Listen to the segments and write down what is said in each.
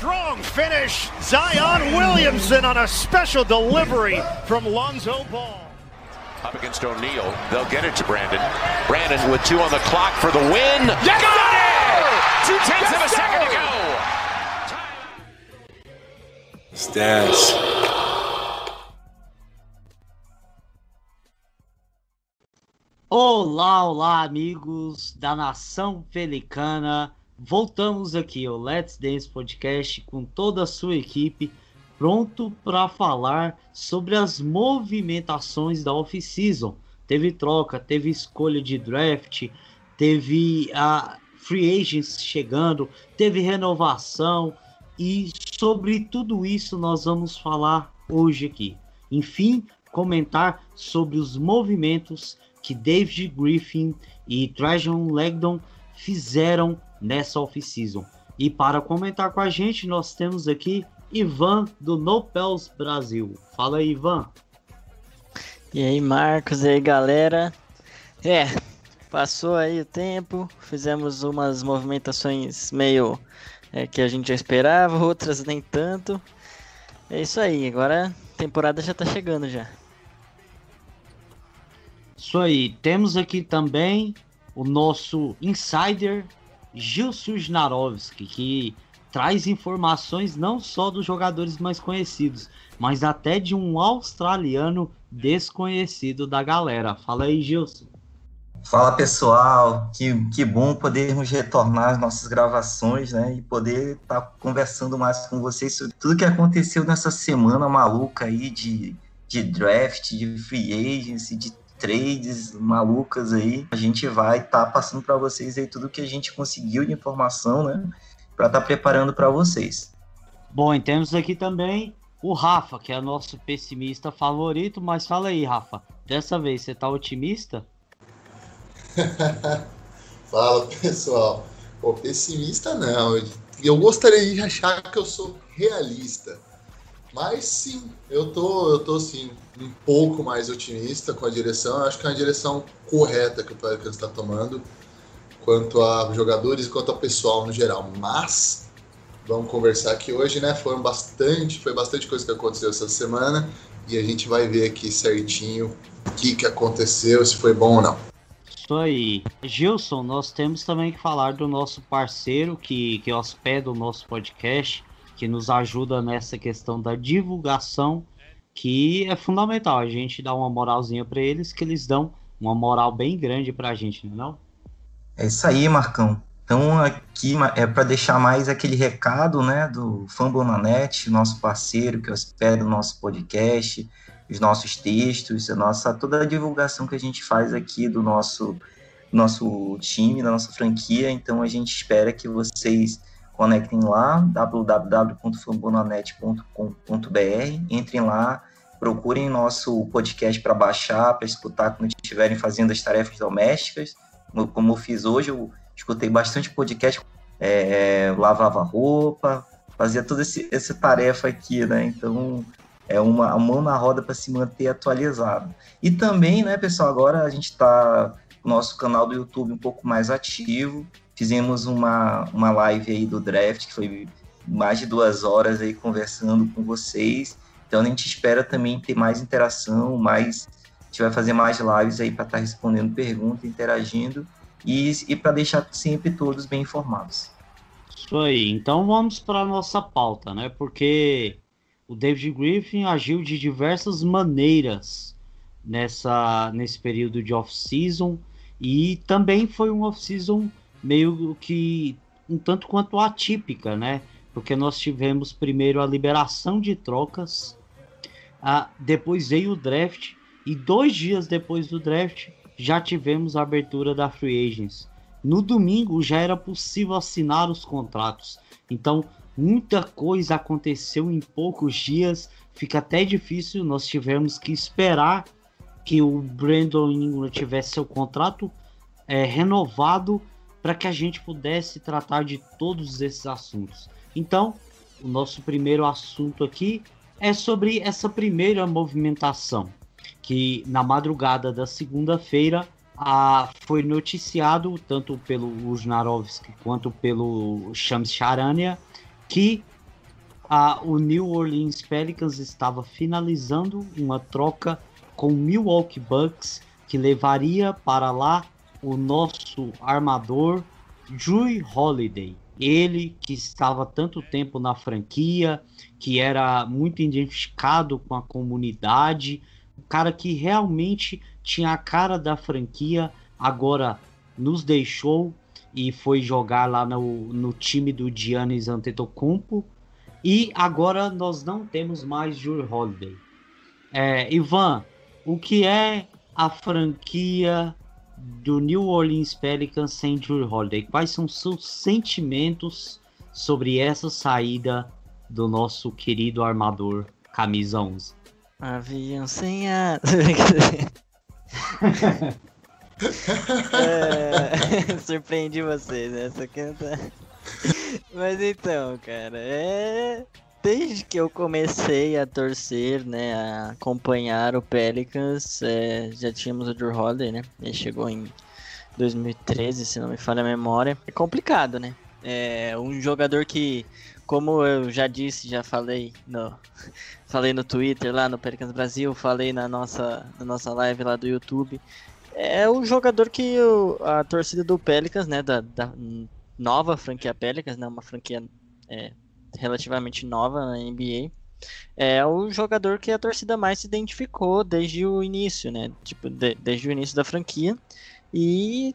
Strong finish. Zion Williamson on a special delivery from Lonzo Ball. Up against O'Neal. They'll get it to Brandon. Brandon with two on the clock for the win. Yes, Got sir! it! Two tenths of a Yes, second to sir! go. Stats. Olá, olá, amigos da nação pelicana. Voltamos aqui ao Let's Dance Podcast com toda a sua equipe, pronto para falar sobre as movimentações da off-season. Teve troca, teve escolha de draft, teve a free agents chegando, teve renovação e sobre tudo isso nós vamos falar hoje aqui. Enfim, comentar sobre os movimentos que David Griffin e Trajan Legdon fizeram nessa off-season. E para comentar com a gente, nós temos aqui Ivan do Nopels Brasil. Fala aí, Ivan. E aí, Marcos, e aí, galera? É, passou aí o tempo, fizemos umas movimentações meio é, que a gente já esperava, outras nem tanto. É isso aí, agora a temporada já tá chegando já. Isso aí. Temos aqui também o nosso insider Gilson Snarovski, que traz informações não só dos jogadores mais conhecidos, mas até de um australiano desconhecido da galera. Fala aí, Gilson. Fala pessoal, que, que bom podermos retornar às nossas gravações, né? E poder estar conversando mais com vocês sobre tudo que aconteceu nessa semana maluca aí de, de draft, de free agency, de trades malucas aí. A gente vai estar passando para vocês aí tudo que a gente conseguiu de informação, né? Para estar preparando para vocês. Bom, e temos aqui também o Rafa, que é nosso pessimista favorito, mas fala aí, Rafa, dessa vez você tá otimista? Fala pessoal. Pô, pessimista não. Eu gostaria de achar que eu sou realista. Mas sim, eu tô, eu tô sim, um pouco mais otimista com a direção. Eu acho que é uma direção correta que o Pelicans está tomando, quanto a jogadores e quanto ao pessoal no geral. Mas vamos conversar aqui hoje, né? Foi bastante, foi bastante coisa que aconteceu essa semana e a gente vai ver aqui certinho o que, que aconteceu, se foi bom ou não. Isso aí. Gilson, nós temos também que falar do nosso parceiro que, que hospeda o nosso podcast, que nos ajuda nessa questão da divulgação, que é fundamental. A gente dá uma moralzinha para eles, que eles dão uma moral bem grande para a gente, não é? É isso aí, Marcão. Então, aqui é para deixar mais aquele recado, né, do Fambonanet, nosso parceiro que hospeda o nosso podcast, os nossos textos, a nossa, toda a divulgação que a gente faz aqui do nosso, nosso time, da nossa franquia. Então, a gente espera que vocês conectem lá, www.fambonanet.com.br, entrem lá, procurem nosso podcast para baixar, para escutar quando estiverem fazendo as tarefas domésticas. Como eu fiz hoje, eu escutei bastante podcast, é, lavava roupa, fazia toda esse, essa tarefa aqui, né? Então, é uma, mão na roda para se manter atualizado. E também, né, pessoal, agora a gente está nosso canal do YouTube um pouco mais ativo. Fizemos uma, uma live aí do draft, que foi mais de duas horas aí conversando com vocês. Então a gente espera também ter mais interação, mais. A gente vai fazer mais lives aí para estar tá respondendo perguntas, interagindo e, e para deixar sempre todos bem informados. Isso aí. Então vamos para nossa pauta, né? Porque o David Griffin agiu de diversas maneiras nessa nesse período de off-season e também foi um off-season meio que um tanto quanto atípica, né? Porque nós tivemos primeiro a liberação de trocas, a, depois veio o draft e dois dias depois do draft já tivemos a abertura da free agents. No domingo já era possível assinar os contratos. Então muita coisa aconteceu em poucos dias. Fica até difícil. Nós tivemos que esperar que o Brandon Ingram tivesse seu contrato é, renovado para que a gente pudesse tratar de todos esses assuntos. Então, o nosso primeiro assunto aqui é sobre essa primeira movimentação, que na madrugada da segunda-feira foi noticiado tanto pelo Ujnarovski quanto pelo Shams Charania que a, o New Orleans Pelicans estava finalizando uma troca com Milwaukee Bucks que levaria para lá o nosso armador Drew Holiday. Ele que estava tanto tempo na franquia, que era muito identificado com a comunidade, o cara que realmente tinha a cara da franquia, agora nos deixou e foi jogar lá no, no time do Giannis Antetokounmpo. E agora nós não temos mais Drew Holiday. É, Ivan, o que é a franquia do New Orleans Pelicans sem Drew Holiday? Quais são seus sentimentos sobre essa saída do nosso querido armador camisa 11? Avião sem a... é... Surpreendi vocês, né? Essa canta. Mas então, cara, é desde que eu comecei a torcer, né, a acompanhar o Pelicans, é, já tínhamos o Drew Holiday, né? Ele chegou em 2013, se não me falha a memória. É complicado, né? É um jogador que, como eu já disse, já falei no, falei no Twitter lá no Pelicans Brasil, falei na nossa, na nossa live lá do YouTube. É o jogador que o, a torcida do Pelicans, né, da, da nova franquia Pelicans, né, uma franquia é, relativamente nova na NBA, é o jogador que a torcida mais se identificou desde o início, né? Tipo, de, desde o início da franquia. E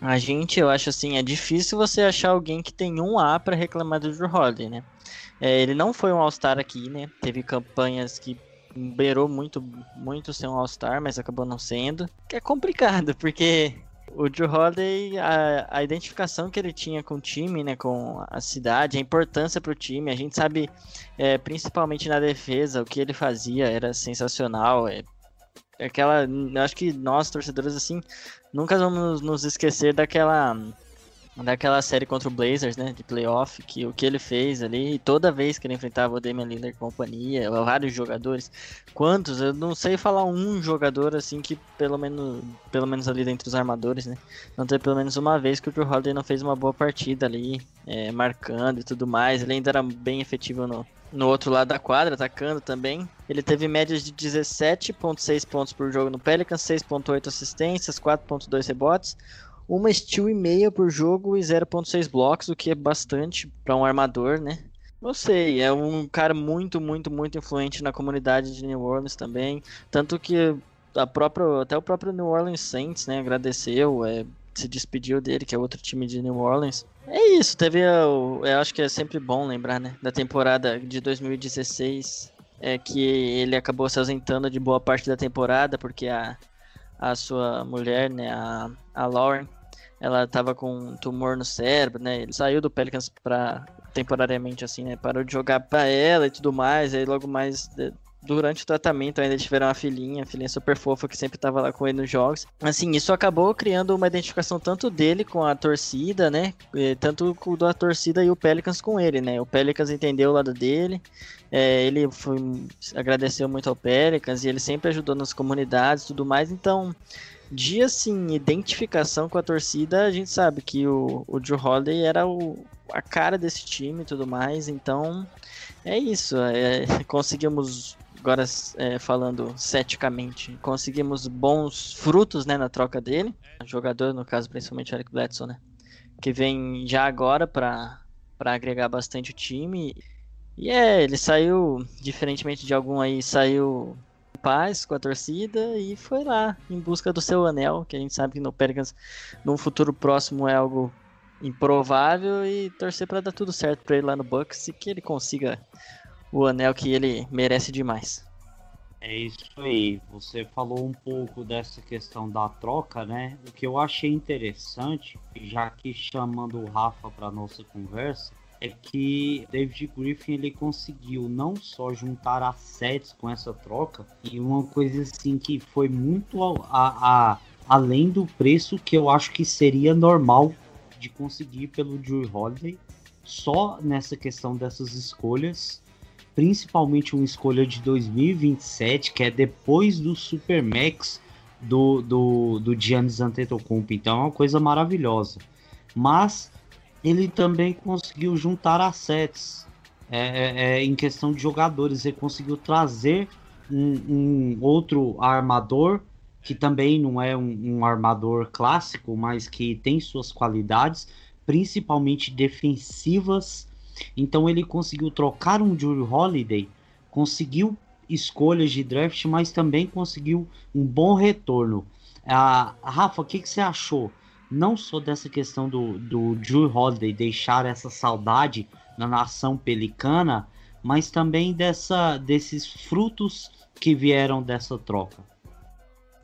a gente, eu acho assim, é difícil você achar alguém que tem um A para reclamar do Drew Holiday, né? É, ele não foi um All-Star aqui, né? Teve campanhas que beirou muito, muito ser um All-Star, mas acabou não sendo. Que é complicado, porque o Drew Holiday, a, a, identificação que ele tinha com o time, né, com a cidade, a importância para o time, a gente sabe, é, principalmente na defesa, o que ele fazia era sensacional. É, aquela, acho que nós torcedores assim nunca vamos nos esquecer daquela daquela série contra o Blazers, né, de playoff, que o que ele fez ali, toda vez que ele enfrentava o Damian Lillard e companhia, vários jogadores, quantos, eu não sei falar um jogador assim que pelo menos, pelo menos ali dentre os armadores, né, não teve pelo menos uma vez que o Drew Holiday não fez uma boa partida ali, é, marcando e tudo mais, ele ainda era bem efetivo no, no outro lado da quadra, atacando também. Ele teve médias de 17.6 pontos por jogo no Pelicans, 6.8 assistências, 4.2 rebotes, uma steal e meia por jogo e 0.6 blocos, o que é bastante para um armador, né? Não sei, é um cara muito, muito, muito influente na comunidade de New Orleans também. Tanto que a própria, até o próprio New Orleans Saints, né, agradeceu, é, se despediu dele, que é outro time de New Orleans. É isso, teve, eu, eu acho que é sempre bom lembrar, né, da temporada de 2016, é que ele acabou se ausentando de boa parte da temporada, porque a, a sua mulher, né, a, a Lauren, ela estava com um tumor no cérebro, né? Ele saiu do Pelicans para temporariamente assim, né? Parou de jogar para ela e tudo mais. Aí logo mais durante o tratamento ainda tiveram uma filhinha, a filhinha super fofa que sempre estava lá com ele nos jogos. Assim, isso acabou criando uma identificação tanto dele com a torcida, né? Tanto da torcida e o Pelicans com ele, né? O Pelicans entendeu o lado dele. É, ele foi, agradeceu muito ao Pelicans e ele sempre ajudou nas comunidades e tudo mais. Então, de assim, identificação com a torcida, a gente sabe que o, o Drew Holiday era o, a cara desse time e tudo mais, então é isso. É, conseguimos, agora é, falando ceticamente, conseguimos bons frutos né, na troca dele. Jogador, no caso, principalmente o Eric Bledsoe, né? Que vem já agora para agregar bastante o time. E é, ele saiu, diferentemente de algum aí, saiu paz com a torcida e foi lá em busca do seu anel, que a gente sabe que no Pelicans num futuro próximo é algo improvável e torcer para dar tudo certo para ele lá no Bucks e que ele consiga o anel que ele merece demais. É isso aí. Você falou um pouco dessa questão da troca, né? O que eu achei interessante, já que chamando o Rafa para nossa conversa, é que David Griffin ele conseguiu não só juntar assets com essa troca e uma coisa assim que foi muito a, a, além do preço que eu acho que seria normal de conseguir pelo Drew Holiday só nessa questão dessas escolhas principalmente uma escolha de 2027 que é depois do Supermax do, do, do Giannis Antetokounmpo. Então é uma coisa maravilhosa. Mas ele também conseguiu juntar assets é, é, é, em questão de jogadores. Ele conseguiu trazer um, um outro armador que também não é um, um, armador clássico, mas que tem suas qualidades, principalmente defensivas. Então ele conseguiu trocar um Drew Holiday, conseguiu escolhas de draft, mas também conseguiu um bom retorno. Ah, Rafa, o que, que você achou? Não só dessa questão do, do Drew Holiday deixar essa saudade na nação pelicana, mas também dessa, desses frutos que vieram dessa troca.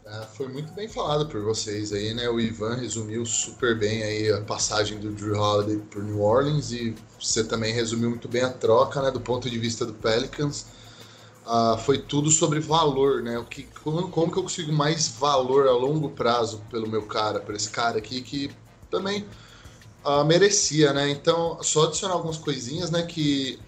É, foi muito bem falado por vocês aí, né? O Ivan resumiu super bem aí a passagem do Drew Holiday por New Orleans e você também resumiu muito bem a troca, né? Do ponto de vista do Pelicans. Uh, foi tudo sobre valor, né? O que, como, como, que eu consigo mais valor a longo prazo pelo meu cara, por esse cara aqui que também uh, merecia, né? Então, só adicionar algumas coisinhas, né? Que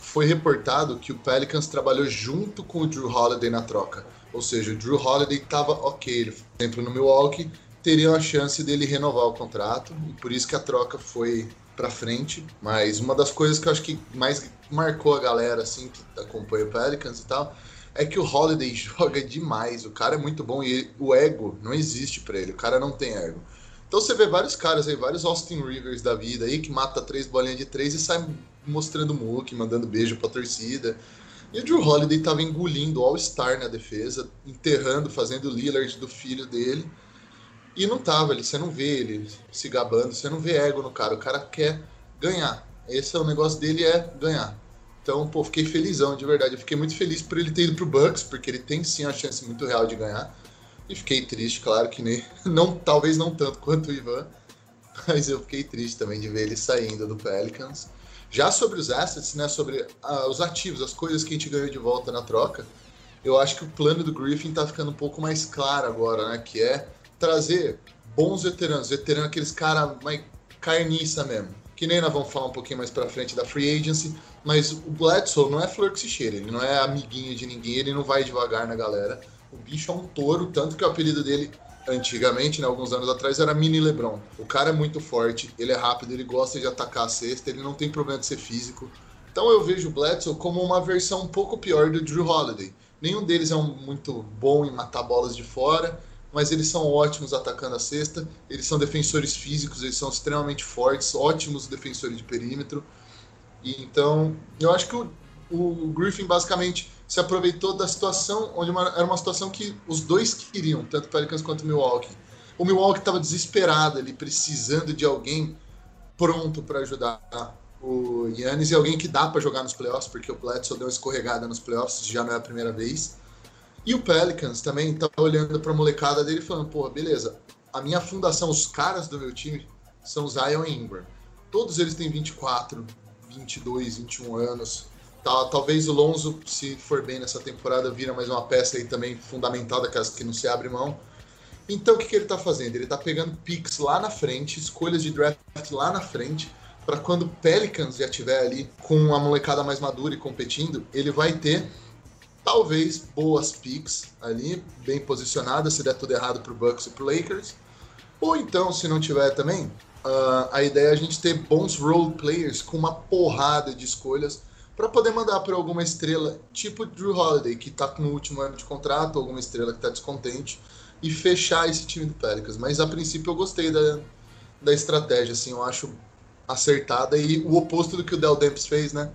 foi reportado que o Pelicans trabalhou junto com o Drew Holiday na troca. Ou seja, o Drew Holiday estava ok, ele, por exemplo, no Milwaukee, teria a chance dele renovar o contrato, e por isso que a troca foi para frente. Mas uma das coisas que eu acho que mais marcou a galera, assim, que acompanha o Pelicans e tal, é que o Holiday joga demais. O cara é muito bom e o ego não existe para ele. O cara não tem ego. Então você vê vários caras aí, vários Austin Rivers da vida aí, que mata três bolinhas de três e sai mostrando muque, mandando beijo pra torcida. E o Drew Holiday tava engolindo All-Star na defesa, enterrando, fazendo Lillard do filho dele. E não tava ali, você não vê ele se gabando, você não vê ego no cara. O cara quer ganhar. Esse é o negócio dele, é ganhar. Então, pô, fiquei felizão, de verdade. Eu fiquei muito feliz por ele ter ido pro Bucks, porque ele tem sim a chance muito real de ganhar. E fiquei triste, claro que nem. Não, talvez não tanto quanto o Ivan, mas eu fiquei triste também de ver ele saindo do Pelicans. Já sobre os assets, né, sobre uh, os ativos, as coisas que a gente ganhou de volta na troca, eu acho que o plano do Griffin tá ficando um pouco mais claro agora, né, que é trazer bons veteranos, veteranos aqueles caras mais carniça mesmo. Que nem nós vamos falar um pouquinho mais pra frente da free agency, mas o Bledsoe não é flor que se cheira, ele não é amiguinho de ninguém, ele não vai devagar na galera. O bicho é um touro, tanto que o apelido dele antigamente, né, alguns anos atrás, era Mini LeBron. O cara é muito forte, ele é rápido, ele gosta de atacar a cesta, ele não tem problema de ser físico. Então eu vejo o Bledsoe como uma versão um pouco pior do Drew Holiday. Nenhum deles é um muito bom em matar bolas de fora, mas eles são ótimos atacando a cesta, eles são defensores físicos, eles são extremamente fortes, ótimos defensores de perímetro. E então, eu acho que o, o Griffin basicamente se aproveitou da situação onde uma, era uma situação que os dois queriam, tanto o Pelicans quanto o Milwaukee. O Milwaukee estava desesperado, ele precisando de alguém pronto para ajudar o Yannis e alguém que dá para jogar nos playoffs, porque o Bledsoe deu uma escorregada nos playoffs, já não é a primeira vez. E o Pelicans também estava olhando para a molecada dele falando, pô, beleza, a minha fundação, os caras do meu time são Zion e Ingram. Todos eles têm 24, 22, 21 anos. Tá, talvez o Lonzo, se for bem nessa temporada, vira mais uma peça aí também fundamental daquelas que não se abre mão. Então o que, que ele está fazendo? Ele está pegando picks lá na frente, escolhas de draft lá na frente, para quando o Pelicans já estiver ali com a molecada mais madura e competindo, ele vai ter talvez boas picks ali, bem posicionadas, se der tudo errado para o Bucks e para Lakers. Ou então, se não tiver também, uh, a ideia é a gente ter bons role players com uma porrada de escolhas para poder mandar para alguma estrela, tipo Drew Holiday, que está no último ano de contrato, alguma estrela que está descontente, e fechar esse time do Pelicans. Mas a princípio eu gostei da, da estratégia, assim, eu acho acertada e o oposto do que o Del Demps fez, né?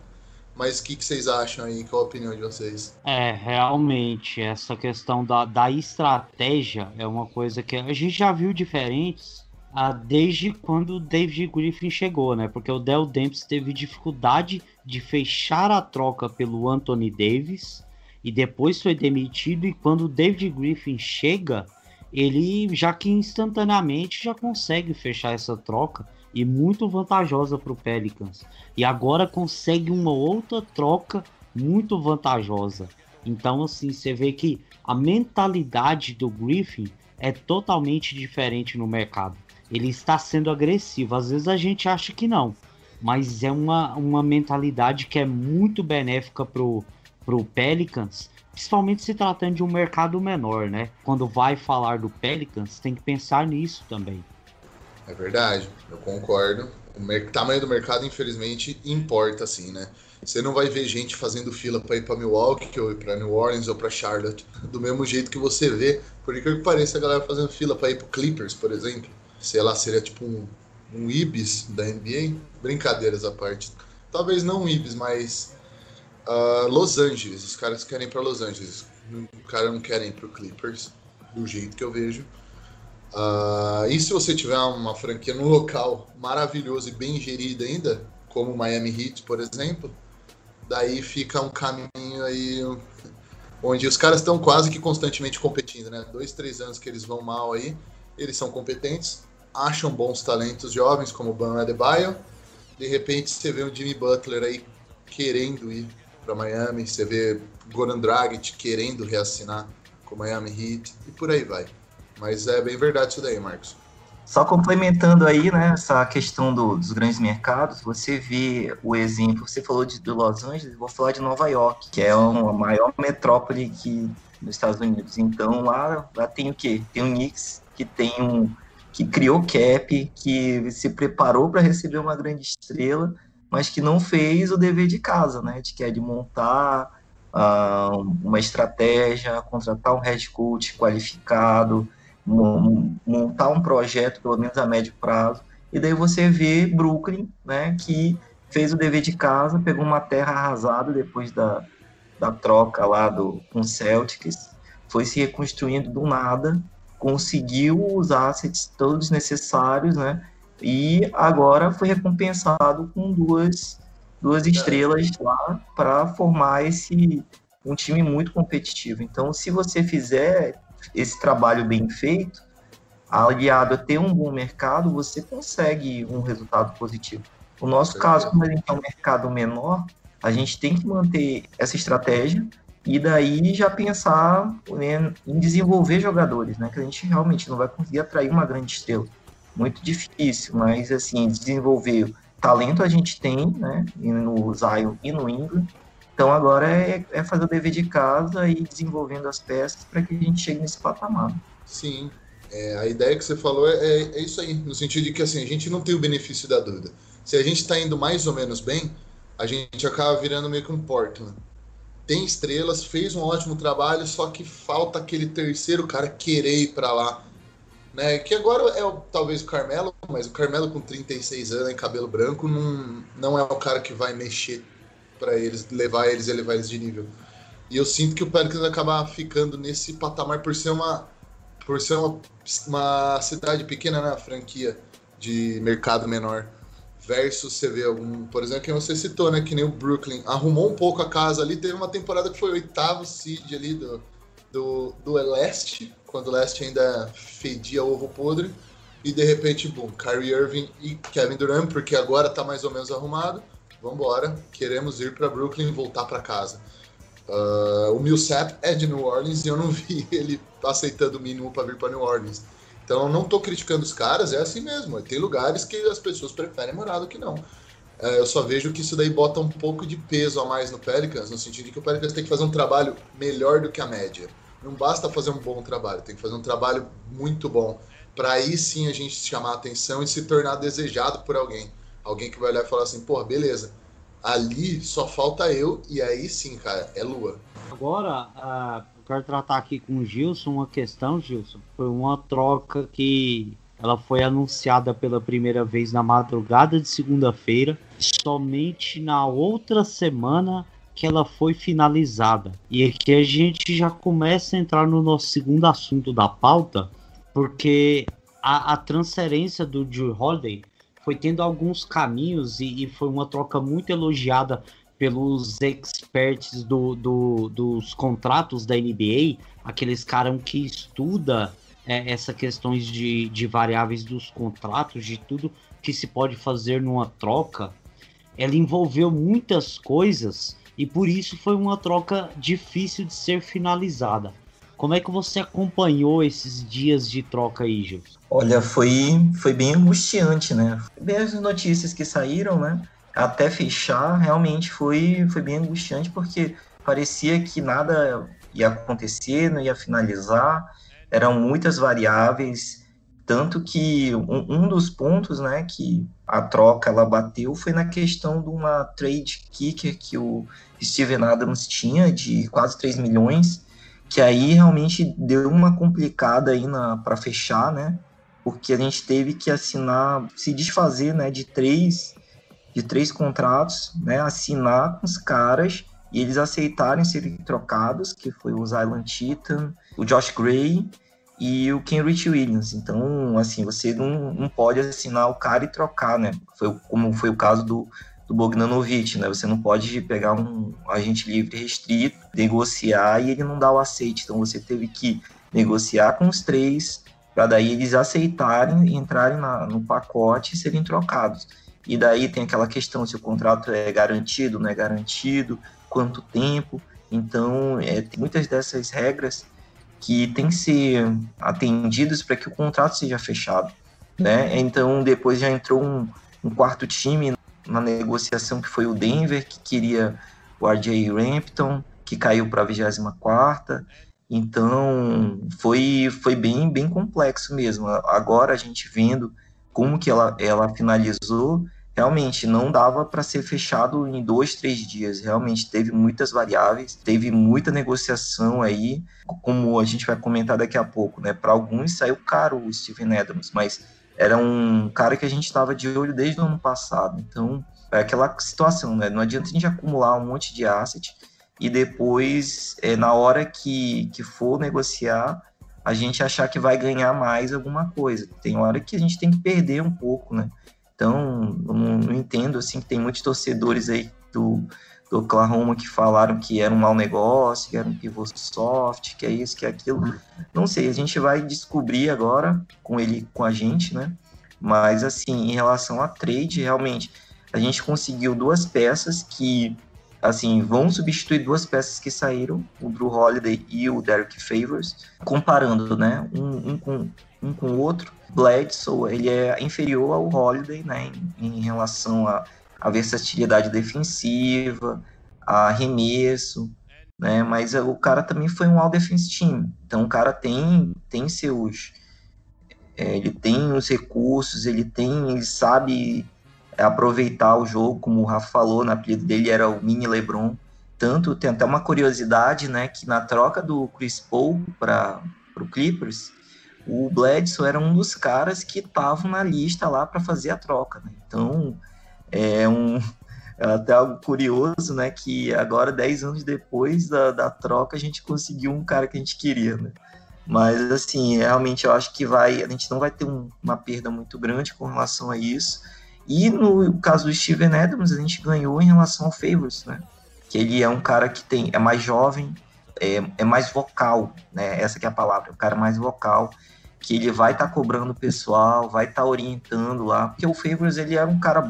Mas o que, que, vocês acham aí? Qual a opinião de vocês? É, realmente, essa questão da, da estratégia é uma coisa que a gente já viu diferentes ah, desde quando o David Griffin chegou, né? Porque o Del Demps teve dificuldade de fechar a troca pelo Anthony Davis e depois foi demitido. E quando o David Griffin chega, ele já que instantaneamente já consegue fechar essa troca e muito vantajosa para o Pelicans. E agora consegue uma outra troca muito vantajosa. Então, assim, você vê que a mentalidade do Griffin é totalmente diferente no mercado ele está sendo agressivo. Às vezes a gente acha que não, mas é uma, uma mentalidade que é muito benéfica pro, pro Pelicans, principalmente se tratando de um mercado menor, né? Quando vai falar do Pelicans, tem que pensar nisso também. É verdade, eu concordo. O tamanho do mercado, infelizmente, importa, assim, né? Você não vai ver gente fazendo fila para ir para Milwaukee, ou para New Orleans, ou para Charlotte, do mesmo jeito que você vê, por que pareça a galera fazendo fila para ir para Clippers, por exemplo. Sei lá, seria tipo um, um Ibis da NBA. Brincadeiras à parte. Talvez não um Ibis, mas uh, Los Angeles. Os caras querem para Los Angeles. Os caras não querem para Clippers, do jeito que eu vejo. Uh, e se você tiver uma franquia no local maravilhoso e bem gerida ainda, como o Miami Heat, por exemplo, daí fica um caminho aí onde os caras estão quase que constantemente competindo, né? Dois, três anos que eles vão mal aí, eles são competentes, acham bons talentos jovens como o Ban Adebayo, de repente você vê um Jimmy Butler aí querendo ir para Miami, você vê Goran Dragic querendo reassinar com o Miami Heat e por aí vai. Mas é bem verdade isso daí, Marcos. Só complementando aí, né, essa questão do, dos grandes mercados, você vê o exemplo, você falou de, de Los Angeles, vou falar de Nova York, que é uma maior metrópole que nos Estados Unidos. Então lá, lá tem o quê? Tem o Knicks, que tem um que criou cap, que se preparou para receber uma grande estrela, mas que não fez o dever de casa, né? De que é de montar uh, uma estratégia, contratar um head coach qualificado, montar um projeto, pelo menos a médio prazo, e daí você vê Brooklyn, né, que fez o dever de casa, pegou uma terra arrasada depois da, da troca lá do, com Celtics, foi se reconstruindo do nada, conseguiu os assets todos necessários, né, e agora foi recompensado com duas, duas estrelas lá para formar esse um time muito competitivo. Então, se você fizer esse trabalho bem feito, aliado a ter um bom mercado, você consegue um resultado positivo. No nosso caso, como a gente é um mercado menor, a gente tem que manter essa estratégia e daí já pensar né, em desenvolver jogadores, né? Que a gente realmente não vai conseguir atrair uma grande estrela. Muito difícil, mas assim, desenvolver talento a gente tem, né? No Zion e no Ingram, então agora é, é, fazer o dever de casa e desenvolvendo as peças para que a gente chegue nesse patamar. Sim, é, a ideia que você falou é, é, é, isso aí, no sentido de que assim, a gente não tem o benefício da dúvida. Se a gente está indo mais ou menos bem, a gente acaba virando meio que um Portland. Tem estrelas, fez um ótimo trabalho, só que falta aquele terceiro cara querer ir para lá. Né? Que agora é talvez o Carmelo, mas o Carmelo com 36 anos e cabelo branco não, não é o cara que vai mexer para eles, levar eles e elevar eles de nível. E eu sinto que o Pelicans vai acabar ficando nesse patamar por ser uma por ser uma, uma cidade pequena na né, franquia de mercado menor. Versus você vê algum, por exemplo, que você citou, né? Que nem o Brooklyn arrumou um pouco a casa ali, teve uma temporada que foi oitavo seed ali do, do, do leste, quando o leste ainda fedia ovo podre, e de repente, boom, Kyrie Irving e Kevin Durant, porque agora tá mais ou menos arrumado vamos embora, queremos ir para Brooklyn e voltar para casa. Uh, o Millsap é de New Orleans e eu não vi ele aceitando o mínimo para vir para New Orleans. Então eu não estou criticando os caras, é assim mesmo. Tem lugares que as pessoas preferem morar do que não. Uh, eu só vejo que isso daí bota um pouco de peso a mais no Pelicans, no sentido de que o Pelicans tem que fazer um trabalho melhor do que a média. Não basta fazer um bom trabalho, tem que fazer um trabalho muito bom. Para aí sim a gente chamar a atenção e se tornar desejado por alguém. Alguém que vai olhar e falar assim, pô, beleza, ali só falta eu, e aí sim, cara, é lua. Agora, uh, eu quero tratar aqui com o Gilson uma questão, Gilson. Foi uma troca que ela foi anunciada pela primeira vez na madrugada de segunda-feira, somente na outra semana que ela foi finalizada. E aqui a gente já começa a entrar no nosso segundo assunto da pauta, porque a, a transferência do Drew Holiday foi tendo alguns caminhos e, e foi uma troca muito elogiada pelos experts do, do, dos contratos da NBA, aqueles caras que estuda é, essa questões de, de variáveis dos contratos, de tudo que se pode fazer numa troca, ela envolveu muitas coisas e por isso foi uma troca difícil de ser finalizada. Como é que você acompanhou esses dias de troca aí, Gilson? Olha, foi, foi bem angustiante, né? Bem as notícias que saíram, né? Até fechar, realmente foi, foi bem angustiante, porque parecia que nada ia acontecer, não ia finalizar, eram muitas variáveis, Tanto que um, um, dos pontos, né, que a troca ela bateu foi na questão de uma trade kicker que o Steven Adams tinha de quase 3 milhões, que aí realmente deu uma complicada aí para fechar, né? Porque a gente teve que assinar, se desfazer, né, de três de três contratos, né, assinar com os caras e eles aceitarem serem trocados, que foi o Zylan Titan, o Josh Gray e o Kenrich Williams. Então, assim, você não, não pode assinar o cara e trocar, né? Foi como foi o caso do, do Bogdanovic, né? Você não pode pegar um agente livre restrito, negociar e ele não dar o aceite. Então, você teve que negociar com os três para daí eles aceitarem entrarem na, no pacote e serem trocados. E daí tem aquela questão se o contrato é garantido, não é garantido, quanto tempo. Então, é, tem muitas dessas regras que têm que ser atendidas para que o contrato seja fechado. Né? Então, depois já entrou um, um quarto time na negociação que foi o Denver, que queria o RJ Rampton, que caiu para a 24 Então, foi, foi bem, bem complexo mesmo. Agora, a gente vendo como que ela, ela finalizou, realmente não dava para ser fechado em dois, três dias. Realmente teve muitas variáveis, teve muita negociação aí, como a gente vai comentar daqui a pouco, né? Para alguns saiu caro o Steven Adams, mas era um cara que a gente estava de olho desde o ano passado. Então, é aquela situação, né? Não adianta a gente acumular um monte de asset e depois, é, na hora que, que for negociar, a gente achar que vai ganhar mais alguma coisa. Tem hora que a gente tem que perder um pouco, né? Então, não, não entendo, assim, que tem muitos torcedores aí do, do Oklahoma que falaram que era um mau negócio, que era um pivô soft, que é isso, que é aquilo. Não sei, a gente vai descobrir agora com ele, com a gente, né? Mas, assim, em relação a trade, realmente, a gente conseguiu duas peças que, assim, vão substituir duas peças que saíram, o Drew Holiday e o Derek Favors, comparando, né? Um, um com um com o outro. Bledsoe, ele é inferior ao Holiday, né, em, em relação à, à versatilidade defensiva, a arremesso, né, mas o cara também foi um all-defense team, então o cara tem, tem seus, é, ele tem os recursos, ele tem, ele sabe aproveitar o jogo, como o Rafa falou, na apelido dele era o mini LeBron, tanto, tem até uma curiosidade, né, que na troca do Chris Paul para o Clippers, o Bledsoe era um dos caras que estavam na lista lá para fazer a troca. Né? Então, é um é até algo curioso, né? Que agora, 10 anos depois da, da troca, a gente conseguiu um cara que a gente queria, né? Mas, assim, realmente eu acho que vai, a gente não vai ter um, uma perda muito grande com relação a isso. E no caso do Steven Adams, a gente ganhou em relação ao Favors, né? Que ele é um cara que tem, é mais jovem, é, é mais vocal, né? Essa que é a palavra, é o cara mais vocal que ele vai estar tá cobrando o pessoal, vai estar tá orientando lá, porque o Favors ele era um cara,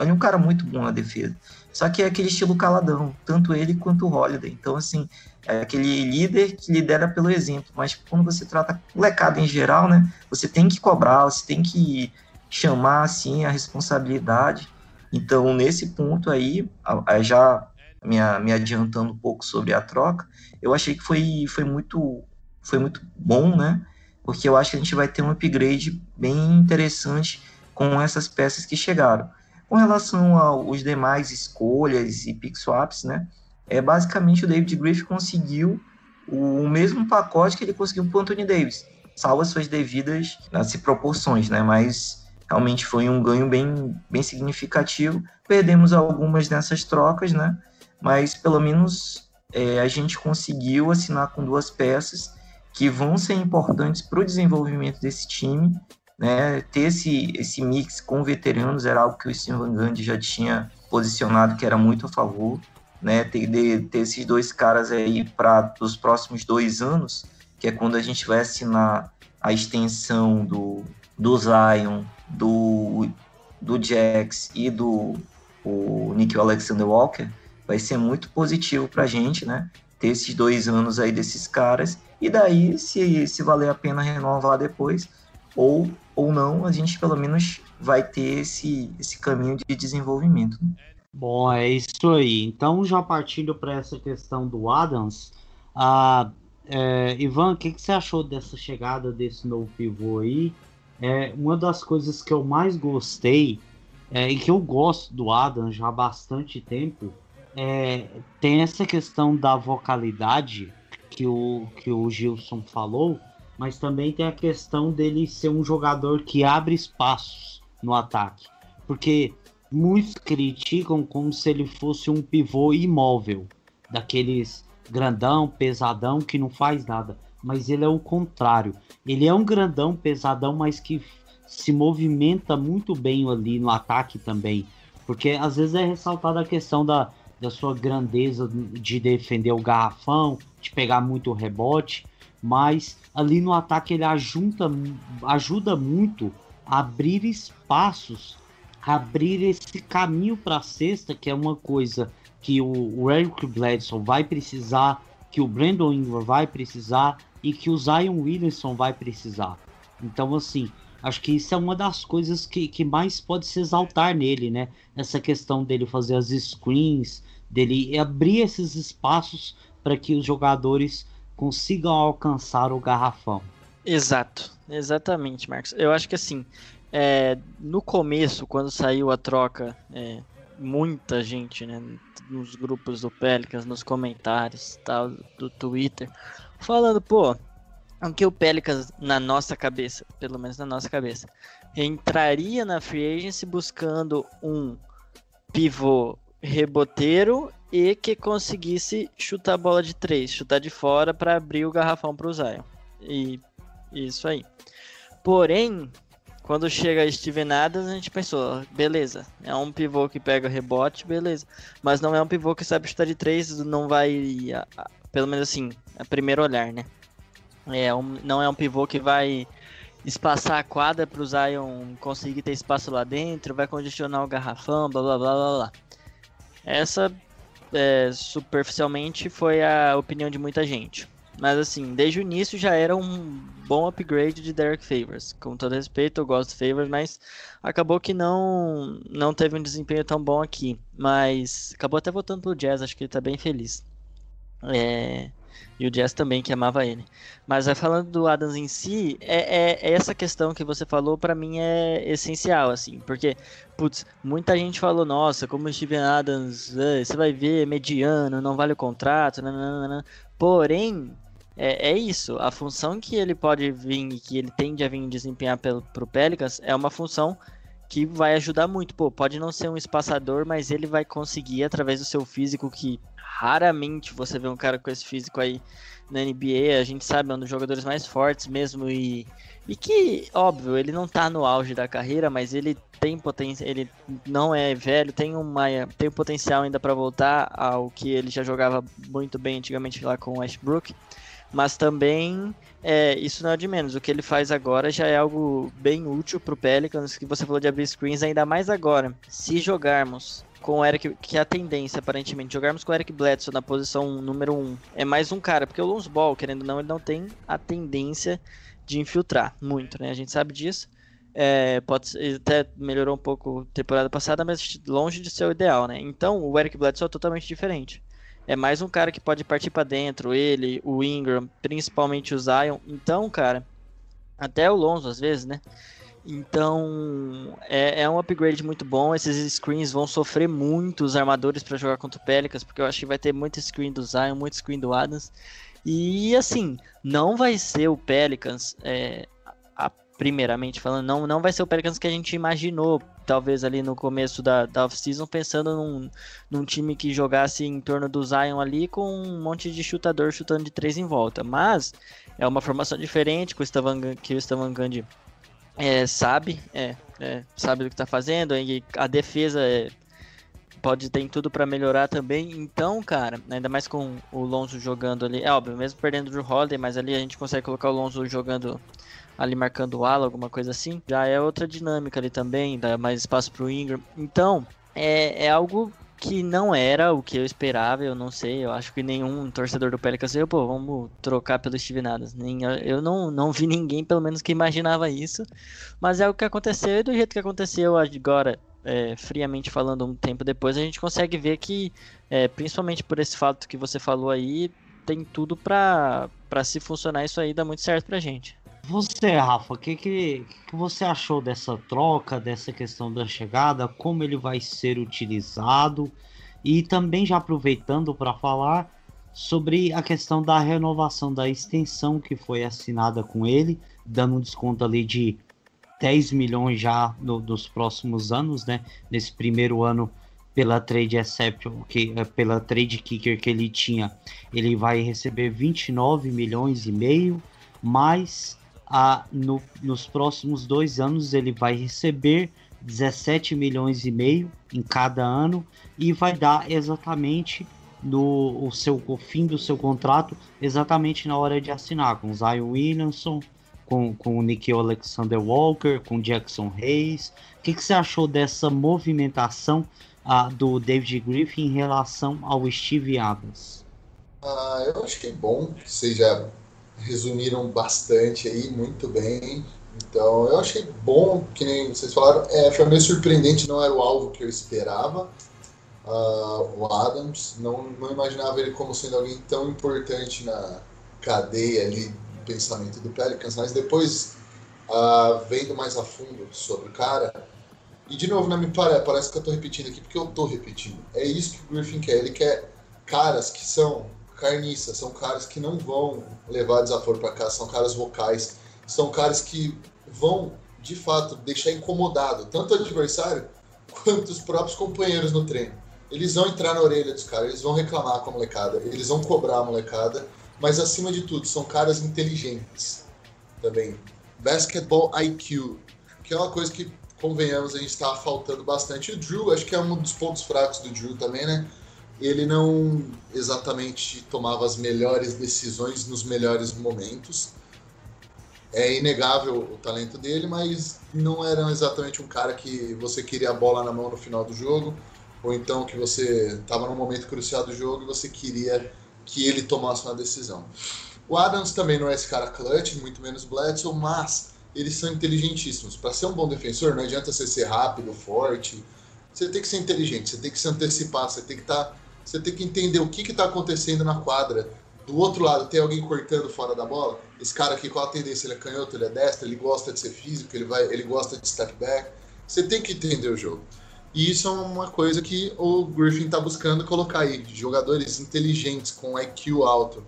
ele é um cara muito bom na defesa. Só que é aquele estilo caladão, tanto ele quanto o Holiday. Então, assim, é aquele líder que lidera pelo exemplo, mas quando você trata molecada em geral, né, você tem que cobrar, você tem que chamar, assim, a responsabilidade. Então, nesse ponto aí, já me, me adiantando um pouco sobre a troca, eu achei que foi, foi, muito, foi muito bom, né, porque eu acho que a gente vai ter um upgrade bem interessante com essas peças que chegaram. Com relação aos demais escolhas e pick swaps, né, é basicamente o David Griffith conseguiu o mesmo pacote que ele conseguiu para o Anthony Davis, salvo as suas devidas assim, proporções, né, mas realmente foi um ganho bem, bem significativo. Perdemos algumas dessas trocas, né, mas pelo menos é, a gente conseguiu assinar com duas peças que vão ser importantes para o desenvolvimento desse time. Né? Ter esse, esse mix com veteranos era algo que o Steve Van Gundy já tinha posicionado que era muito a favor. Né? Ter, de, ter esses dois caras aí para os próximos dois anos, que é quando a gente vai assinar a extensão do, do Zion, do, do Jax e do o Nick Alexander Walker, vai ser muito positivo para a gente, né? Ter esses dois anos aí desses caras e daí, se, se valer a pena renovar depois, ou, ou não, a gente pelo menos vai ter esse, esse caminho de desenvolvimento. Né? Bom, é isso aí. Então, já partindo para essa questão do Adams, a, é, Ivan, o que, que, você achou dessa chegada desse novo pivô aí? é, uma das coisas que eu mais gostei é, e que eu gosto do Adam já há bastante tempo é, tem essa questão da vocalidade que o, que o Gilson falou, mas também tem a questão dele ser um jogador que abre espaços no ataque. Porque muitos criticam como se ele fosse um pivô imóvel, daqueles grandão, pesadão, que não faz nada. Mas ele é o contrário. Ele é um grandão, pesadão, mas que se movimenta muito bem ali no ataque também. Porque às vezes é ressaltada a questão da, da sua grandeza de defender o garrafão, de pegar muito rebote, mas ali no ataque ele ajuda, ajuda muito a abrir espaços, a abrir esse caminho para a cesta, que é uma coisa que o Eric Bledson vai precisar, que o Brandon Ingram vai precisar e que o Zion Williamson vai precisar. Então, assim, acho que isso é uma das coisas que, que mais pode se exaltar nele, né? Essa questão dele fazer as screens, dele abrir esses espaços para que os jogadores consigam alcançar o garrafão. Exato, exatamente, Marcos. Eu acho que assim, é, no começo, quando saiu a troca, é, muita gente, né, nos grupos do Pelicans, nos comentários, tal, do Twitter, falando, pô, que o Pelicans na nossa cabeça, pelo menos na nossa cabeça, entraria na free agency buscando um pivô reboteiro e que conseguisse chutar a bola de três, chutar de fora para abrir o garrafão para o Zion. E isso aí. Porém, quando chega Steven Adams, a gente pensou, beleza, é um pivô que pega rebote, beleza. Mas não é um pivô que sabe chutar de três, não vai, pelo menos assim, a primeiro olhar, né? É um, não é um pivô que vai espaçar a quadra para o Zion conseguir ter espaço lá dentro, vai congestionar o garrafão, blá blá blá blá blá. Essa, é, superficialmente, foi a opinião de muita gente. Mas assim, desde o início já era um bom upgrade de Derek Favors. Com todo respeito, eu gosto de Favors, mas acabou que não não teve um desempenho tão bom aqui. Mas acabou até voltando pro Jazz, acho que ele tá bem feliz. É, e o Jazz também, que amava ele. Mas falando do Adams em si, é, é, é essa questão que você falou, para mim é essencial, assim. Porque, putz, muita gente falou, nossa, como o Steven Adams, é, você vai ver, mediano, não vale o contrato, nananana. Porém, é, é, isso. A função que ele pode vir e que ele tende a vir desempenhar pelo, pro Pelicans é uma função que vai ajudar muito. Pô, pode não ser um espaçador, mas ele vai conseguir, através do seu físico, que raramente você vê um cara com esse físico aí na NBA. A gente sabe, é um dos jogadores mais fortes mesmo. E, e que, óbvio, ele não tá no auge da carreira, mas ele tem potência. Ele não é velho, tem, uma, tem potencial ainda para voltar ao que ele já jogava muito bem antigamente lá com o Westbrook mas também é, isso não é de menos. O que ele faz agora já é algo bem útil para o Pelicans, que você falou de abrir screens, ainda mais agora. Se jogarmos com o Eric, que é a tendência aparentemente, jogarmos com o Eric Bledsoe na posição número 1, um, é mais um cara, porque o Lonzo Ball, querendo ou não, ele não tem a tendência de infiltrar muito, né? A gente sabe disso. É, pode até melhorou um pouco temporada passada, mas longe de ser o ideal, né? Então o Eric Bledsoe é totalmente diferente é mais um cara que pode partir para dentro, ele, o Ingram, principalmente o Zion. Então, cara, até o Lonzo às vezes, né? Então, é, é um upgrade muito bom. Esses screens vão sofrer muito os armadores para jogar contra o Pelicans, porque eu acho que vai ter muito screen do Zion, muito screen do Adams. E assim, não vai ser o Pelicans, é, a, primeiramente falando, não, não vai ser o Pelicans que a gente imaginou talvez ali no começo da, da off-season, pensando num, num time que jogasse em torno do Zion ali com um monte de chutador chutando de três em volta. Mas é uma formação diferente que o Stavan, que o Stavan Gandhi é, sabe, é, é, sabe do que está fazendo, e a defesa é, pode ter tudo para melhorar também. Então, cara, ainda mais com o Lonzo jogando ali, é óbvio, mesmo perdendo o Drew Holiday, mas ali a gente consegue colocar o Lonzo jogando ali marcando o ala, alguma coisa assim, já é outra dinâmica ali também, dá mais espaço pro Ingram. Então, é, é algo que não era o que eu esperava, eu não sei, eu acho que nenhum torcedor do Pelicans veio, pô, vamos trocar pelo Steven Adams. Nem, eu não, não vi ninguém, pelo menos, que imaginava isso, mas é o que aconteceu e do jeito que aconteceu agora, é, friamente falando um tempo depois, a gente consegue ver que, é, principalmente por esse fato que você falou aí, tem tudo para se funcionar isso aí, dá muito certo pra gente. Você, Rafa, o que, que, que você achou dessa troca, dessa questão da chegada, como ele vai ser utilizado? E também já aproveitando para falar sobre a questão da renovação da extensão que foi assinada com ele, dando um desconto ali de 10 milhões já no, nos próximos anos, né? Nesse primeiro ano pela trade exception, que é, pela trade kicker que ele tinha, ele vai receber 29 milhões e meio, mais a, no, nos próximos dois anos ele vai receber 17 milhões e meio em cada ano e vai dar exatamente no o seu o fim do seu contrato exatamente na hora de assinar com Zion Williamson, com, com o Nick Alexander Walker, com Jackson Hayes. O que, que você achou dessa movimentação uh, do David Griffin em relação ao Steve Adams? Ah, eu acho que é bom que já resumiram bastante aí, muito bem. Então, eu achei bom, que nem vocês falaram, é, foi meio surpreendente, não era o alvo que eu esperava. Uh, o Adams, não, não imaginava ele como sendo alguém tão importante na cadeia ali do pensamento do Pelicans, mas depois, uh, vendo mais a fundo sobre o cara, e de novo, não me parece, parece que eu estou repetindo aqui, porque eu estou repetindo. É isso que o Griffin quer. Ele quer caras que são carniças, são caras que não vão levar desaforo para casa, são caras vocais, são caras que vão, de fato, deixar incomodado tanto o adversário quanto os próprios companheiros no treino. Eles vão entrar na orelha dos caras, eles vão reclamar com a molecada, eles vão cobrar a molecada, mas acima de tudo, são caras inteligentes também. Basketball IQ, que é uma coisa que convenhamos, a gente estava faltando bastante. O Drew, acho que é um dos pontos fracos do Drew também, né? Ele não exatamente tomava as melhores decisões nos melhores momentos. É inegável o talento dele, mas não era exatamente um cara que você queria a bola na mão no final do jogo, ou então que você estava num momento crucial do jogo e você queria que ele tomasse uma decisão. O Adams também não é esse cara clutch, muito menos Bledsoe, mas eles são inteligentíssimos. Para ser um bom defensor, não adianta você ser rápido, forte. Você tem que ser inteligente, você tem que se antecipar, você tem que estar, tá, você tem que entender o que está acontecendo na quadra. Do outro lado, tem alguém cortando fora da bola. Esse cara aqui, qual a tendência? Ele é canhoto, ele é destro, ele gosta de ser físico, ele vai, ele gosta de step back. Você tem que entender o jogo. E isso é uma coisa que o Griffin está buscando colocar aí, jogadores inteligentes com IQ alto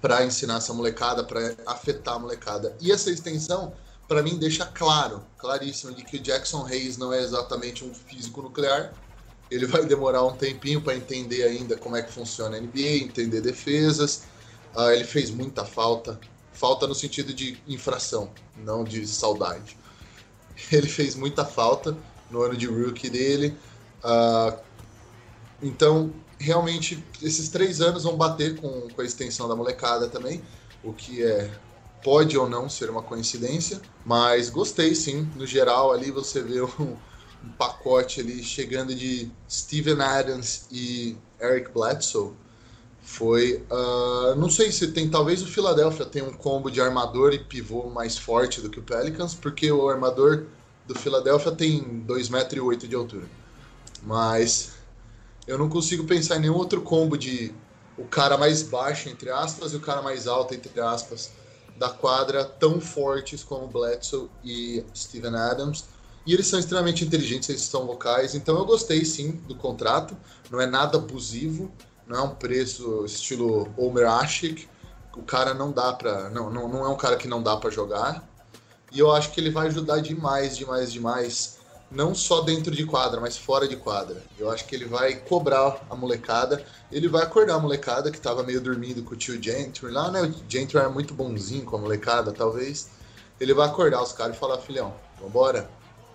para ensinar essa molecada, para afetar a molecada. E essa extensão, para mim, deixa claro, claríssimo, de que o Jackson Hayes não é exatamente um físico nuclear. Ele vai demorar um tempinho para entender ainda como é que funciona a NBA, entender defesas. Uh, ele fez muita falta, falta no sentido de infração, não de saudade. Ele fez muita falta no ano de rookie dele. Uh, então, realmente esses três anos vão bater com, com a extensão da molecada também, o que é pode ou não ser uma coincidência, mas gostei sim. No geral, ali você vê um, um pacote ali chegando de Steven Adams e Eric Bledsoe. Foi. Uh, não sei se tem. Talvez o Philadelphia tenha um combo de armador e pivô mais forte do que o Pelicans, porque o armador do Philadelphia tem 2,8 metros de altura. Mas eu não consigo pensar em nenhum outro combo de o cara mais baixo, entre aspas, e o cara mais alto, entre aspas, da quadra, tão fortes como Bledsoe e Steven Adams. E eles são extremamente inteligentes, eles são vocais, então eu gostei sim do contrato. Não é nada abusivo, não é um preço estilo Omer Ashik. O cara não dá pra. Não, não, não é um cara que não dá para jogar. E eu acho que ele vai ajudar demais, demais, demais não só dentro de quadra, mas fora de quadra. Eu acho que ele vai cobrar a molecada, ele vai acordar a molecada que estava meio dormindo com o tio Gentry lá, né? O Gentry era muito bonzinho com a molecada, talvez. Ele vai acordar os caras e falar: filhão, vambora.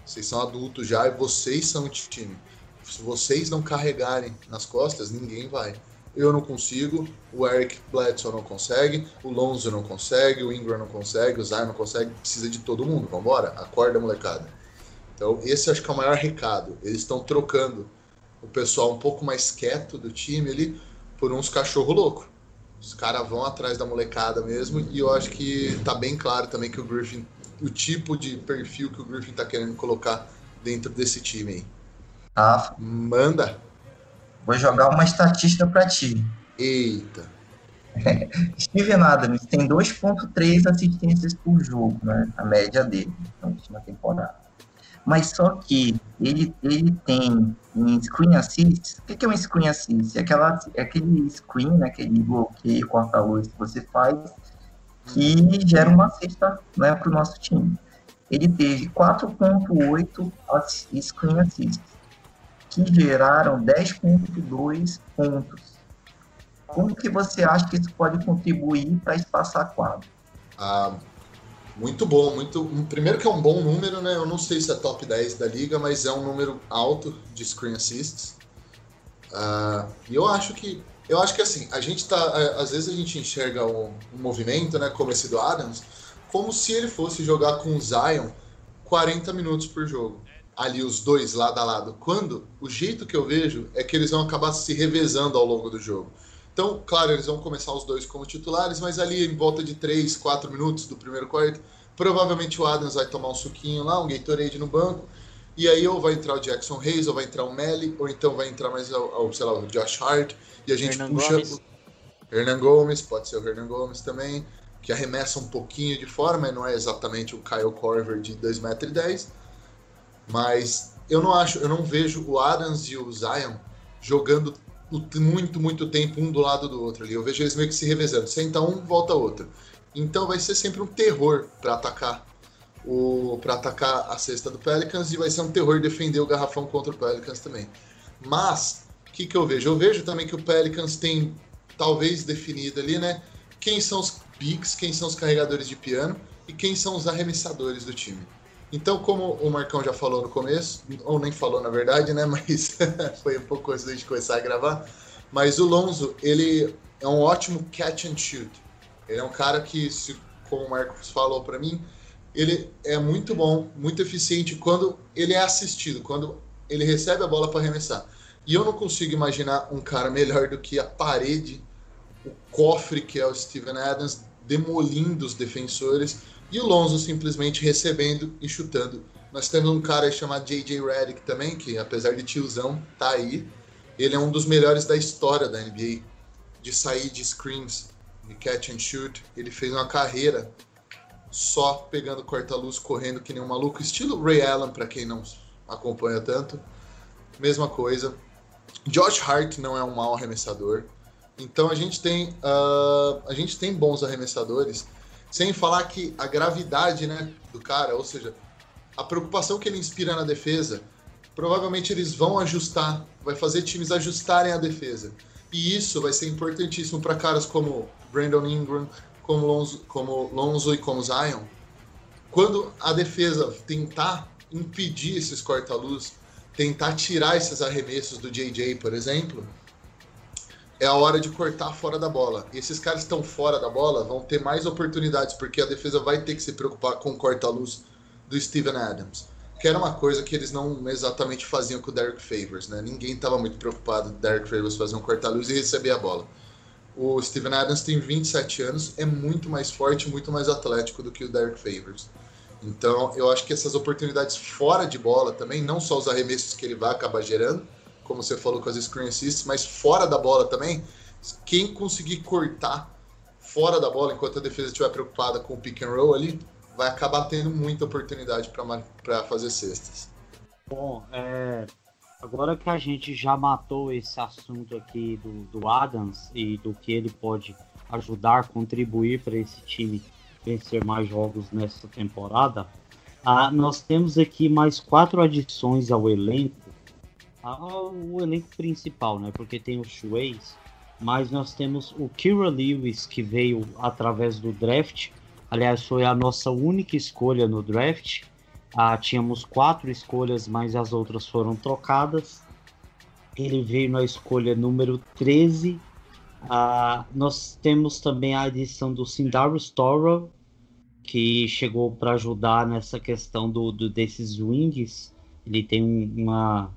Vocês são adultos já e vocês são o time. Se vocês não carregarem nas costas, ninguém vai. Eu não consigo, o Eric Bledsoe não consegue, o Lonzo não consegue, o Ingram não consegue, o Zion não consegue, precisa de todo mundo. Vambora, acorda molecada. Então, esse acho que é o maior recado. Eles estão trocando o pessoal um pouco mais quieto do time ali por uns cachorro louco. Os caras vão atrás da molecada mesmo e eu acho que tá bem claro também que o Griffin, o tipo de perfil que o Griffin tá querendo colocar dentro desse time aí. Rafa. Manda. Vou jogar uma estatística para ti. Eita. Steven Adams tem 2.3 assistências por jogo, né? A média dele na última temporada. Mas só que ele, ele tem em screen assist. O que é um screen assist? É, aquela, é aquele screen, né, aquele bloqueio corta-luz que você faz que gera uma cesta né, para o nosso time. Ele teve 4.8 screen assists, que geraram 10.2 pontos. Como que você acha que isso pode contribuir para espaçar quadro? Ah, muito bom, muito. Primeiro que é um bom número, né? Eu não sei se é top 10 da liga, mas é um número alto de screen assists. Uh, e eu acho que. Eu acho que assim, a gente tá. Às vezes a gente enxerga um, um movimento, né? Como esse do Adams, como se ele fosse jogar com o Zion 40 minutos por jogo. Ali os dois lado a lado. Quando o jeito que eu vejo é que eles vão acabar se revezando ao longo do jogo. Então, claro, eles vão começar os dois como titulares, mas ali em volta de 3, 4 minutos do primeiro quarto, provavelmente o Adams vai tomar um suquinho lá, um Gatorade no banco, e aí ou vai entrar o Jackson Hayes, ou vai entrar o Melly, ou então vai entrar mais o, sei lá, o Josh Hart, e a gente Hernan puxa Gomes. o Hernan Gomes, pode ser o Hernan Gomes também, que arremessa um pouquinho de fora, mas não é exatamente o Kyle Corver de 2,10m, mas eu não acho, eu não vejo o Adams e o Zion jogando muito, muito tempo um do lado do outro ali. Eu vejo eles meio que se revezando. Senta um, volta outro. Então vai ser sempre um terror para atacar o para atacar a cesta do Pelicans e vai ser um terror defender o garrafão contra o Pelicans também. Mas o que, que eu vejo? Eu vejo também que o Pelicans tem talvez definido ali, né? Quem são os bigs, quem são os carregadores de piano e quem são os arremessadores do time. Então, como o Marcão já falou no começo, ou nem falou na verdade, né? Mas foi um pouco antes da gente começar a gravar. Mas o Lonzo, ele é um ótimo catch and shoot. Ele é um cara que, se, como o Marcos falou para mim, ele é muito bom, muito eficiente quando ele é assistido, quando ele recebe a bola para arremessar. E eu não consigo imaginar um cara melhor do que a parede, o cofre que é o Steven Adams, demolindo os defensores e o Lonzo simplesmente recebendo e chutando. Nós temos um cara chamado J.J. Redick também, que apesar de tiozão, tá aí. Ele é um dos melhores da história da NBA, de sair de screens, de catch and shoot. Ele fez uma carreira só pegando corta-luz, correndo que nem um maluco, estilo Ray Allen, para quem não acompanha tanto. Mesma coisa. Josh Hart não é um mau arremessador. Então a gente tem, uh, a gente tem bons arremessadores sem falar que a gravidade né, do cara, ou seja, a preocupação que ele inspira na defesa, provavelmente eles vão ajustar, vai fazer times ajustarem a defesa. E isso vai ser importantíssimo para caras como Brandon Ingram, como Lonzo, como Lonzo e como Zion. Quando a defesa tentar impedir esses corta-luz, tentar tirar esses arremessos do JJ, por exemplo, é a hora de cortar fora da bola. E esses caras estão fora da bola vão ter mais oportunidades, porque a defesa vai ter que se preocupar com o corta-luz do Steven Adams. Que era uma coisa que eles não exatamente faziam com o Derek Favors, né? Ninguém estava muito preocupado do Derek Favors fazer um corta-luz e receber a bola. O Steven Adams tem 27 anos, é muito mais forte, muito mais atlético do que o Derek Favors. Então, eu acho que essas oportunidades fora de bola também, não só os arremessos que ele vai acabar gerando, como você falou com as screen assists, mas fora da bola também, quem conseguir cortar fora da bola enquanto a defesa estiver preocupada com o pick and roll ali, vai acabar tendo muita oportunidade para fazer cestas. Bom, é, agora que a gente já matou esse assunto aqui do, do Adams e do que ele pode ajudar, contribuir para esse time vencer mais jogos nessa temporada, ah, nós temos aqui mais quatro adições ao elenco o elenco principal, né? Porque tem os Shueis, mas nós temos o Kira Lewis que veio através do draft. Aliás, foi a nossa única escolha no draft. Ah, tínhamos quatro escolhas, mas as outras foram trocadas. Ele veio na escolha número 13. Ah, nós temos também a adição do Sindaro Toro, que chegou para ajudar nessa questão do, do desses wings. Ele tem uma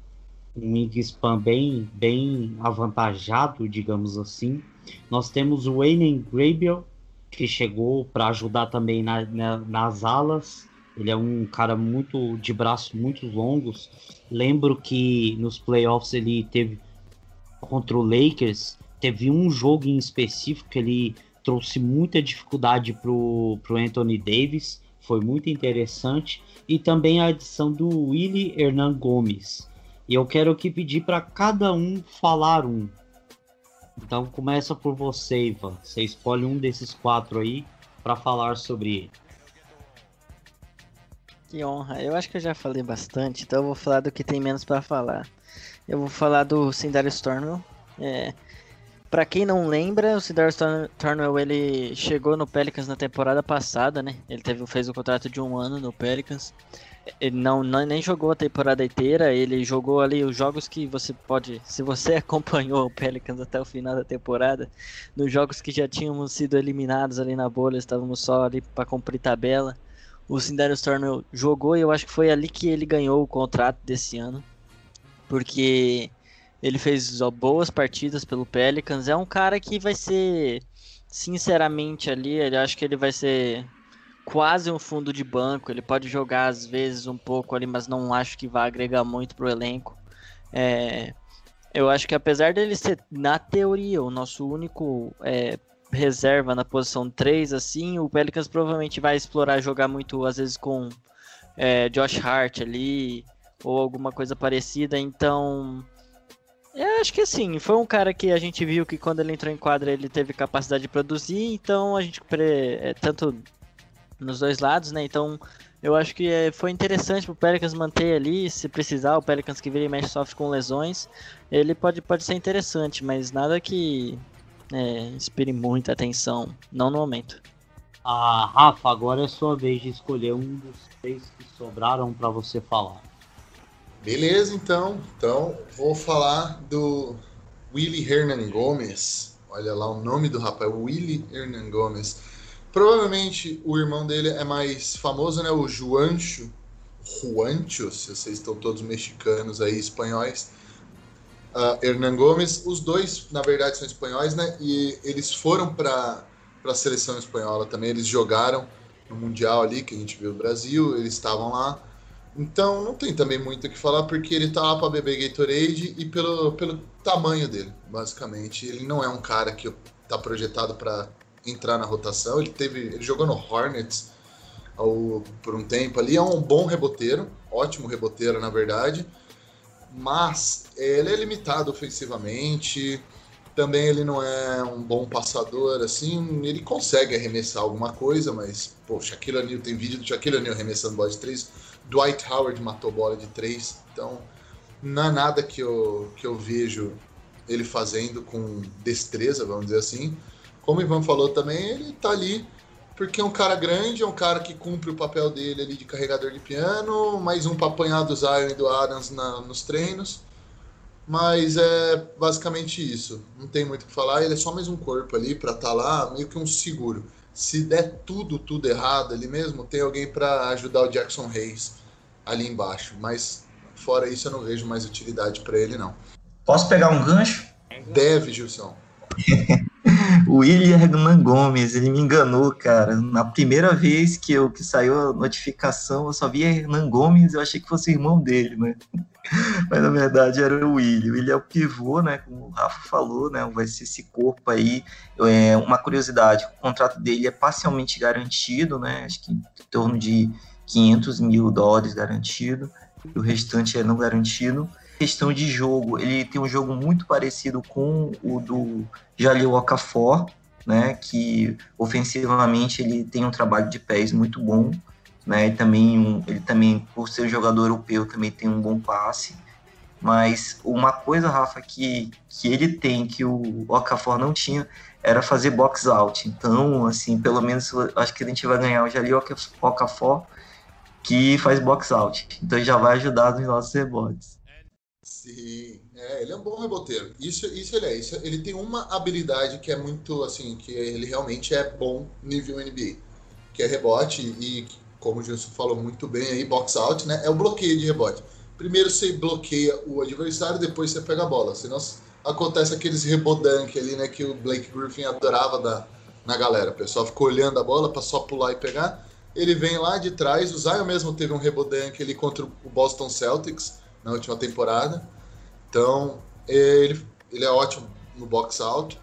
um wingspan bem, bem avantajado, digamos assim. Nós temos o Wayne Grabiel, que chegou para ajudar também na, na, nas alas. Ele é um cara muito de braços muito longos. Lembro que nos playoffs ele teve contra o Lakers, teve um jogo em específico que ele trouxe muita dificuldade pro, pro Anthony Davis, foi muito interessante, e também a adição do Willie Hernan Gomes. E eu quero aqui pedir para cada um falar um. Então começa por você, Ivan. Você escolhe um desses quatro aí para falar sobre ele. Que honra. Eu acho que eu já falei bastante, então eu vou falar do que tem menos para falar. Eu vou falar do Cindário Stornwell. É, para quem não lembra, o Cindário Stornwell ele chegou no Pelicans na temporada passada, né? Ele teve, fez um contrato de um ano no Pelicans. Ele não, não, nem jogou a temporada inteira, ele jogou ali os jogos que você pode. Se você acompanhou o Pelicans até o final da temporada, nos jogos que já tínhamos sido eliminados ali na bolha, estávamos só ali para cumprir tabela. O Cindário Stornwell jogou e eu acho que foi ali que ele ganhou o contrato desse ano porque ele fez ó, boas partidas pelo Pelicans. É um cara que vai ser, sinceramente, ali, ele acho que ele vai ser quase um fundo de banco. Ele pode jogar às vezes um pouco ali, mas não acho que vai agregar muito pro elenco. É, eu acho que apesar dele ser, na teoria, o nosso único é, reserva na posição 3, assim, o Pelicans provavelmente vai explorar jogar muito, às vezes, com é, Josh Hart ali, ou alguma coisa parecida. Então, eu acho que assim, foi um cara que a gente viu que quando ele entrou em quadra ele teve capacidade de produzir, então a gente é, tanto nos dois lados, né? Então, eu acho que é, foi interessante pro Pelicans manter ali, se precisar, o Pelicans que vira e mexe sofre com lesões, ele pode, pode ser interessante, mas nada que é, inspire muita atenção, não no momento. Ah, Rafa, agora é sua vez de escolher um dos três que sobraram para você falar. Beleza, então. Então, vou falar do Willie Hernan Gomes. Olha lá o nome do rapaz, Willie Hernan Gomes. Provavelmente o irmão dele é mais famoso, né? O Juancho. Juancho, se vocês estão todos mexicanos aí, espanhóis. Uh, Hernan Gomes. Os dois, na verdade, são espanhóis, né? E eles foram para a seleção espanhola também. Eles jogaram no Mundial ali, que a gente viu no Brasil. Eles estavam lá. Então não tem também muito o que falar, porque ele tá lá para beber Gatorade e pelo, pelo tamanho dele, basicamente. Ele não é um cara que tá projetado para entrar na rotação. Ele teve. Ele jogou no Hornets ao, por um tempo ali. É um bom reboteiro, ótimo reboteiro, na verdade. Mas ele é limitado ofensivamente. Também ele não é um bom passador, assim, ele consegue arremessar alguma coisa, mas, pô, Shaquille O'Neal, tem vídeo do Shaquille O'Neal arremessando bola de três, Dwight Howard matou bola de três, então não é nada que eu, que eu vejo ele fazendo com destreza, vamos dizer assim. Como o Ivan falou também, ele tá ali porque é um cara grande, é um cara que cumpre o papel dele ali de carregador de piano, mais um para apanhar do Zion e do Adams na, nos treinos. Mas é basicamente isso. Não tem muito o que falar. Ele é só mais um corpo ali para estar tá lá, meio que um seguro. Se der tudo, tudo errado ali mesmo, tem alguém para ajudar o Jackson Reis ali embaixo. Mas fora isso, eu não vejo mais utilidade para ele, não. Posso pegar um gancho? Deve, Gilson. William Hernan Gomes, ele me enganou, cara. Na primeira vez que, eu, que saiu a notificação, eu só vi Hernan Gomes, eu achei que fosse irmão dele, né? Mas na verdade era o William. Ele é o pivô, né? Como o Rafa falou, né? Vai ser esse corpo aí. É, uma curiosidade: o contrato dele é parcialmente garantido, né? Acho que em torno de 500 mil dólares garantido. E o restante é não garantido. Questão de jogo, ele tem um jogo muito parecido com o do Jalil Okafor, né? Que ofensivamente ele tem um trabalho de pés muito bom né? E também um, ele também, por ser um jogador europeu, também tem um bom passe. Mas uma coisa, Rafa, que, que ele tem, que o Okafor não tinha, era fazer box out. Então, assim, pelo menos acho que a gente vai ganhar o Jali Okafor, que faz box out. Então já vai ajudar nos nossos rebotes. Sim, é, ele é um bom reboteiro. Isso, isso ele é. Isso, ele tem uma habilidade que é muito, assim, que ele realmente é bom nível NBA, que é rebote e como o Gilson falou muito bem aí, box out, né? É o bloqueio de rebote. Primeiro você bloqueia o adversário, depois você pega a bola. Senão acontece aqueles rebodank ali, né? Que o Blake Griffin adorava dar na galera. O pessoal ficou olhando a bola para só pular e pegar. Ele vem lá de trás. O Zion mesmo teve um rebodank ali contra o Boston Celtics na última temporada. Então, ele, ele é ótimo no box out.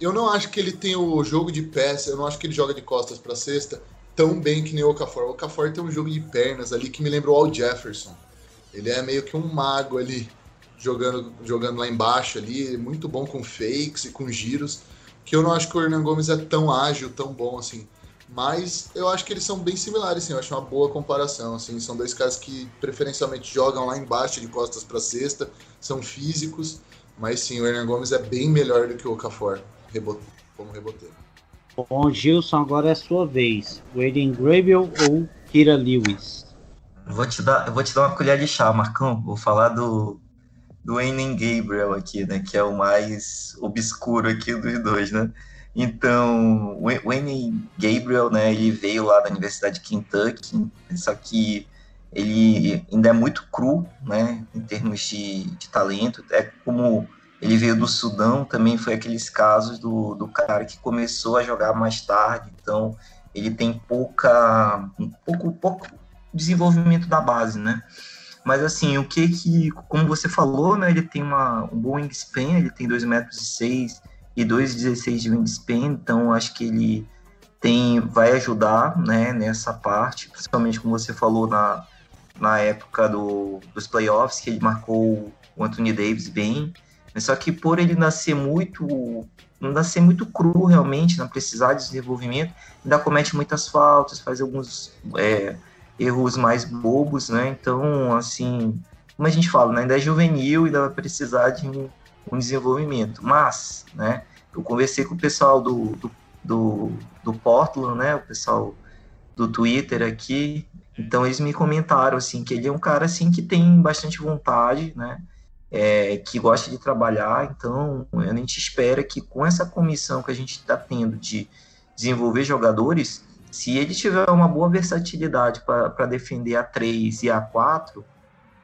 Eu não acho que ele tem o jogo de pés, eu não acho que ele joga de costas para cesta tão bem que nem o Okafor. O Okafor tem um jogo de pernas ali que me lembrou o Al Jefferson. Ele é meio que um mago ali, jogando, jogando lá embaixo ali, muito bom com fakes e com giros, que eu não acho que o Hernan Gomes é tão ágil, tão bom assim. Mas eu acho que eles são bem similares, sim. Eu acho uma boa comparação. Assim. São dois caras que preferencialmente jogam lá embaixo de costas para cesta, são físicos. Mas sim, o Hernan Gomes é bem melhor do que o Okafor rebote, como reboteiro. Bom, Gilson, agora é a sua vez. Aiden Gravel ou Kira Lewis? Vou te dar, eu vou te dar uma colher de chá, Marcão. Vou falar do, do Aiden Gabriel aqui, né? Que é o mais obscuro aqui dos dois, né? Então, o Wayne Gabriel, né, ele veio lá da Universidade de Kentucky, só que ele ainda é muito cru, né, em termos de, de talento. É como ele veio do Sudão, também foi aqueles casos do, do cara que começou a jogar mais tarde, então ele tem pouca, um pouco, pouco desenvolvimento da base, né? Mas assim, o que que, como você falou, né, ele tem uma, um bom wingspan, ele tem 2 metros e 6 e 2,16 de wingspan, então acho que ele tem vai ajudar né, nessa parte, principalmente como você falou na, na época do, dos playoffs, que ele marcou o Anthony Davis bem, só que por ele nascer muito nascer muito cru realmente, não precisar de desenvolvimento, ainda comete muitas faltas, faz alguns é, erros mais bobos, né? Então, assim, como a gente fala, né? ainda é juvenil ainda vai precisar de um um desenvolvimento. Mas, né, eu conversei com o pessoal do, do, do, do Portland, né, o pessoal do Twitter aqui, então eles me comentaram, assim, que ele é um cara, assim, que tem bastante vontade, né, é, que gosta de trabalhar, então a gente espera que com essa comissão que a gente está tendo de desenvolver jogadores, se ele tiver uma boa versatilidade para defender a 3 e a 4,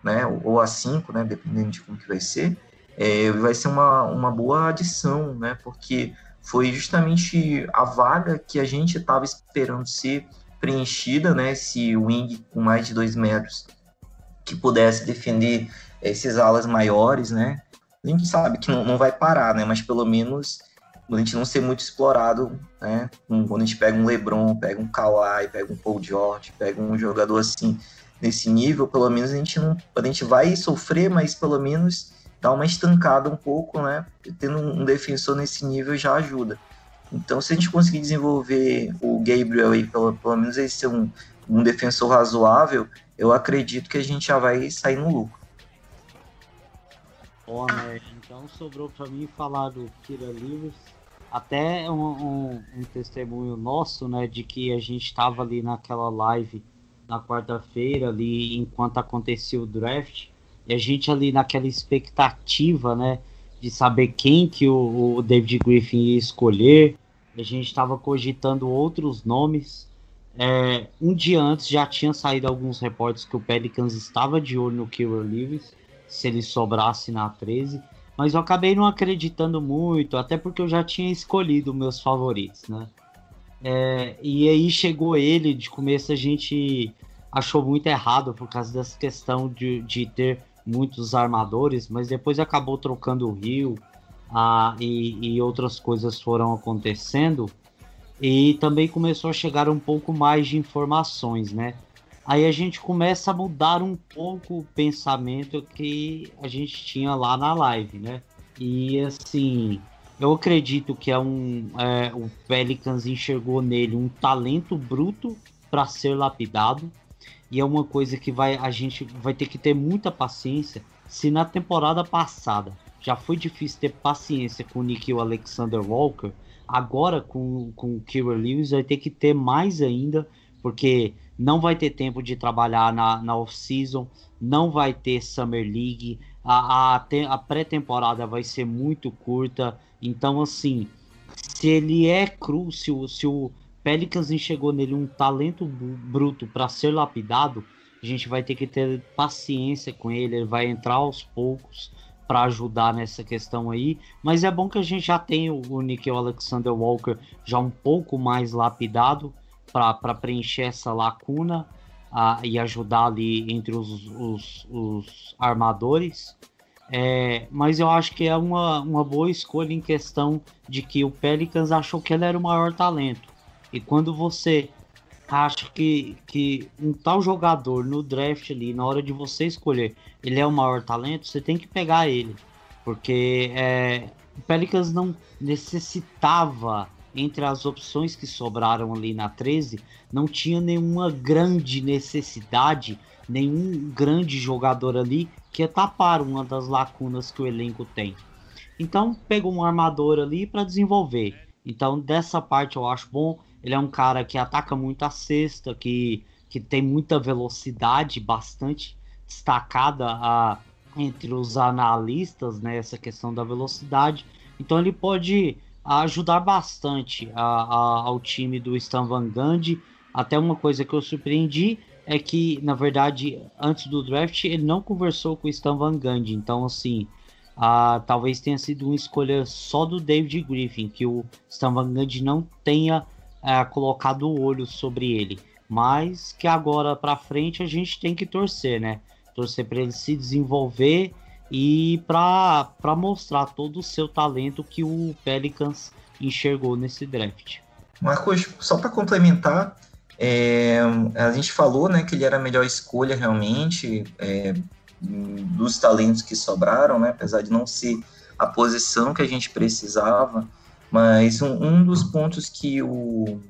né, ou a 5, né, dependendo de como que vai ser, é, vai ser uma, uma boa adição, né? Porque foi justamente a vaga que a gente estava esperando ser preenchida, né? Esse wing com mais de dois metros que pudesse defender esses alas maiores, né? A gente sabe que não, não vai parar, né? Mas pelo menos a gente não ser muito explorado, né? Quando a gente pega um LeBron, pega um Kawhi, pega um Paul George, pega um jogador assim nesse nível, pelo menos a gente não, a gente vai sofrer, mas pelo menos dar uma estancada um pouco, né? Tendo um defensor nesse nível já ajuda. Então, se a gente conseguir desenvolver o Gabriel aí, pelo, pelo menos ele ser um, um defensor razoável, eu acredito que a gente já vai sair no lucro. Bom, né? Então sobrou para mim falar do Kira Lewis. Até um, um, um, testemunho nosso, né, de que a gente estava ali naquela live na quarta-feira, ali enquanto acontecia o draft, e a gente ali naquela expectativa, né, de saber quem que o, o David Griffin ia escolher. A gente estava cogitando outros nomes. É, um dia antes já tinha saído alguns reportes que o Pelicans estava de olho no Killer Lewis, se ele sobrasse na 13, mas eu acabei não acreditando muito, até porque eu já tinha escolhido meus favoritos, né? É, e aí chegou ele, de começo a gente achou muito errado por causa dessa questão de, de ter muitos armadores, mas depois acabou trocando o Rio ah, e, e outras coisas foram acontecendo. E também começou a chegar um pouco mais de informações, né? Aí a gente começa a mudar um pouco o pensamento que a gente tinha lá na live, né? E assim, eu acredito que é um é, o Pelicans enxergou nele um talento bruto para ser lapidado e é uma coisa que vai a gente vai ter que ter muita paciência. Se na temporada passada já foi difícil ter paciência com o o Alexander Walker, agora com, com o Kira Lewis vai ter que ter mais ainda, porque não vai ter tempo de trabalhar na, na off-season, não vai ter Summer League, a, a, a pré-temporada vai ser muito curta, então assim, se ele é cru, se se o, Pelicans enxergou nele um talento bruto para ser lapidado, a gente vai ter que ter paciência com ele, ele vai entrar aos poucos para ajudar nessa questão aí, mas é bom que a gente já tem o Nickel Alexander Walker já um pouco mais lapidado para preencher essa lacuna e ajudar ali entre os, os, os armadores. É, mas eu acho que é uma, uma boa escolha em questão de que o Pelicans achou que ele era o maior talento. E quando você acha que, que um tal jogador no draft ali, na hora de você escolher, ele é o maior talento, você tem que pegar ele. Porque é, o Pelicans não necessitava, entre as opções que sobraram ali na 13, não tinha nenhuma grande necessidade, nenhum grande jogador ali que ia tapar uma das lacunas que o elenco tem. Então pegou um armador ali para desenvolver. Então dessa parte eu acho bom. Ele é um cara que ataca muito a cesta, que, que tem muita velocidade, bastante destacada a, entre os analistas, né, essa questão da velocidade. Então ele pode ajudar bastante a, a, ao time do Stan Van Gundy. Até uma coisa que eu surpreendi é que, na verdade, antes do draft, ele não conversou com o Stan Van Gundy. Então, assim, talvez tenha sido uma escolha só do David Griffin, que o Stan Van Gundy não tenha é, colocado o olho sobre ele. Mas que agora para frente a gente tem que torcer, né? Torcer para ele se desenvolver e para mostrar todo o seu talento que o Pelicans enxergou nesse draft. Marcos, só para complementar, é, a gente falou né, que ele era a melhor escolha realmente é, dos talentos que sobraram, né, apesar de não ser a posição que a gente precisava. Mas um, um dos pontos que o,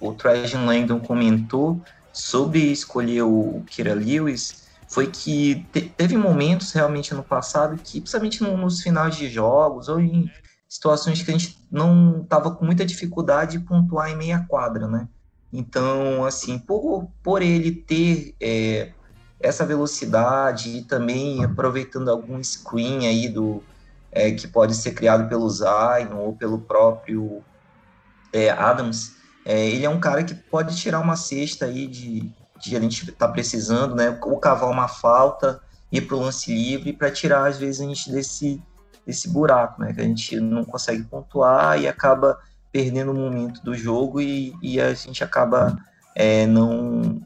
o Trajan Langdon comentou sobre escolher o Kira Lewis foi que te, teve momentos realmente no passado que, principalmente no, nos finais de jogos ou em situações que a gente não estava com muita dificuldade de pontuar em meia quadra, né? Então, assim, por, por ele ter é, essa velocidade e também aproveitando algum screen aí do, é, que pode ser criado pelo Zion ou pelo próprio é, Adams, é, ele é um cara que pode tirar uma cesta aí de, de a gente tá precisando, né? Ou cavar uma falta, ir para o lance livre para tirar às vezes a gente desse desse buraco, né? Que a gente não consegue pontuar e acaba perdendo o momento do jogo e, e a gente acaba é, não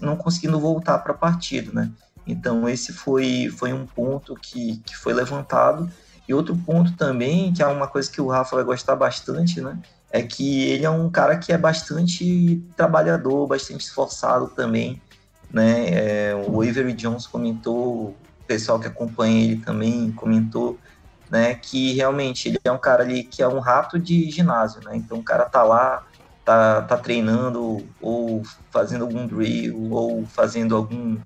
não conseguindo voltar para a partida, né? Então esse foi foi um ponto que, que foi levantado e outro ponto também, que é uma coisa que o Rafa vai gostar bastante, né? É que ele é um cara que é bastante trabalhador, bastante esforçado também, né? É, o Avery Jones comentou, o pessoal que acompanha ele também comentou, né? Que realmente ele é um cara ali que é um rato de ginásio, né? Então o cara tá lá, tá, tá treinando ou fazendo algum drill ou fazendo algum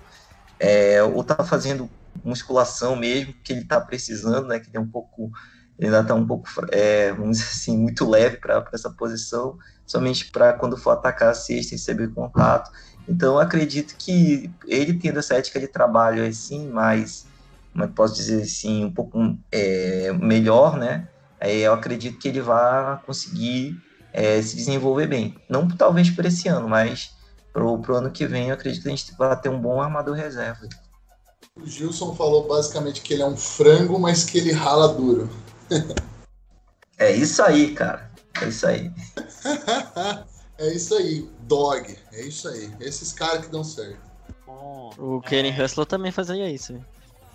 é, ou tá fazendo musculação mesmo, que ele está precisando, né? Que ele é um pouco, ele ainda está um pouco, é, vamos dizer assim, muito leve para essa posição, somente para quando for atacar a cesta receber contato. Então, acredito que ele tendo essa ética de trabalho assim, mais, como posso dizer assim, um pouco é, melhor, né? eu acredito que ele vai conseguir é, se desenvolver bem. Não talvez para esse ano, mas para o ano que vem, eu acredito que a gente vai ter um bom armador reserva. O Gilson falou basicamente que ele é um frango, mas que ele rala duro. é isso aí, cara. É isso aí. é isso aí, dog. É isso aí. Esses caras que dão certo. O Kenny é... Hustler também fazia isso.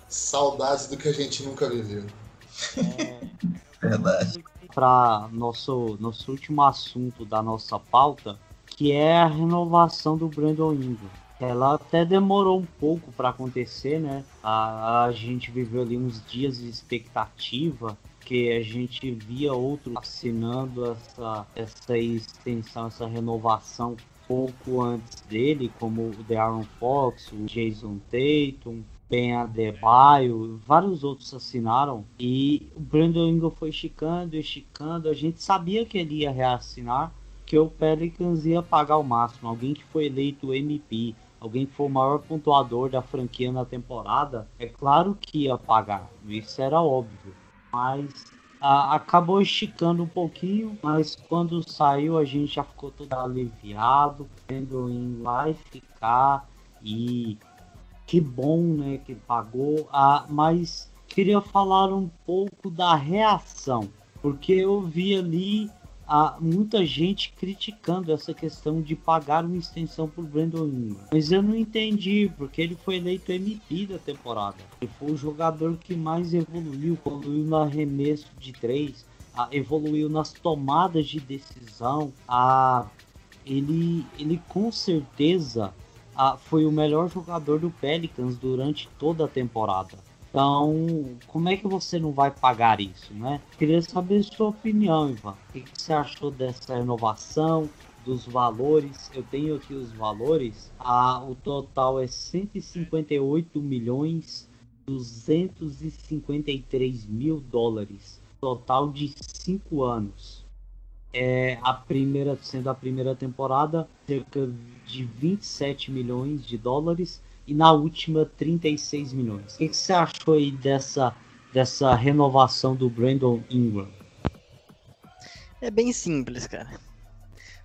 Saudades do que a gente nunca viveu. É... Verdade. Para nosso, nosso último assunto da nossa pauta, que é a renovação do Brandon Ingram ela até demorou um pouco para acontecer, né? A, a, gente viveu ali uns dias de expectativa, que a gente via outros assinando essa, essa extensão, essa renovação pouco antes dele, como o De'Aaron Fox, o Jason Tatum, Ben Adebayo, vários outros assinaram e o Brandon Ingram foi esticando, esticando. A gente sabia que ele ia reassinar, que o Pelicans ia pagar o máximo. Alguém que foi eleito MVP, alguém que for o maior pontuador da franquia na temporada, é claro que ia pagar. Isso era óbvio. Mas a, acabou esticando um pouquinho, mas quando saiu a gente já ficou todo aliviado, tendo em e ficar. E que bom, né, que pagou. Ah, mas queria falar um pouco da reação, porque eu vi ali há muita gente criticando essa questão de pagar uma extensão por Brandon Ingram. Mas eu não entendi, porque ele foi eleito MVP da temporada. Ele foi o jogador que mais evoluiu, evoluiu no arremesso de três, evoluiu nas tomadas de decisão. Ele, ele com certeza foi o melhor jogador do Pelicans durante toda a temporada. Então, como é que você não vai pagar isso, né? Queria saber sua opinião, Ivan. O que você achou dessa renovação, dos valores? Eu tenho aqui os valores. Ah, o total é 158 milhões 253 mil dólares. Total de 5 anos. É a primeira, sendo a primeira temporada, cerca de 27 milhões de dólares e na última 36 milhões. O que, você achou aí dessa, dessa renovação do Brandon Ingram? É bem simples, cara.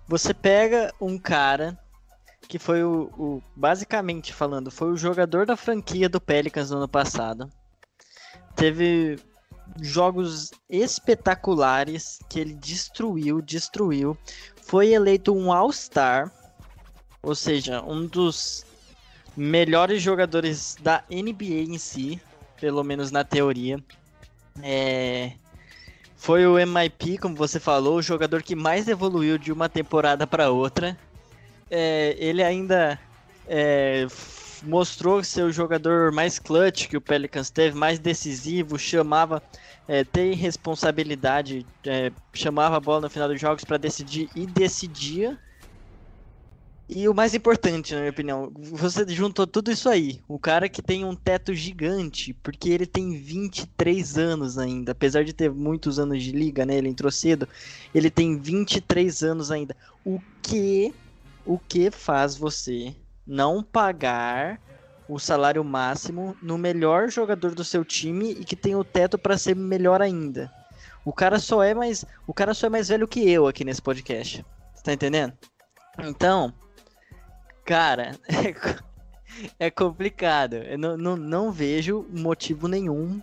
Você pega um cara que foi o, o, basicamente falando, foi o jogador da franquia do Pelicans no ano passado. Teve jogos espetaculares que ele destruiu, destruiu. Foi eleito um All-Star, ou seja, um dos melhores jogadores da NBA em si, pelo menos na teoria. É... Foi o MIP, como você falou, o jogador que mais evoluiu de uma temporada para outra. É... Ele ainda é... mostrou ser o jogador mais clutch que o Pelicans teve, mais decisivo, chamava, é, tem responsabilidade, é, chamava a bola no final dos jogos para decidir e decidia. E o mais importante, na minha opinião, você juntou tudo isso aí. O cara que tem um teto gigante, porque ele tem 23 anos ainda. Apesar de ter muitos anos de liga, né? Ele entrou cedo. Ele tem 23 anos ainda. O que o que faz você não pagar o salário máximo no melhor jogador do seu time e que tem o teto para ser melhor ainda? O cara só é mais, o cara só é mais velho que eu aqui nesse podcast. Você tá entendendo? Então, Cara, é, é complicado. Eu não, não, não vejo motivo nenhum.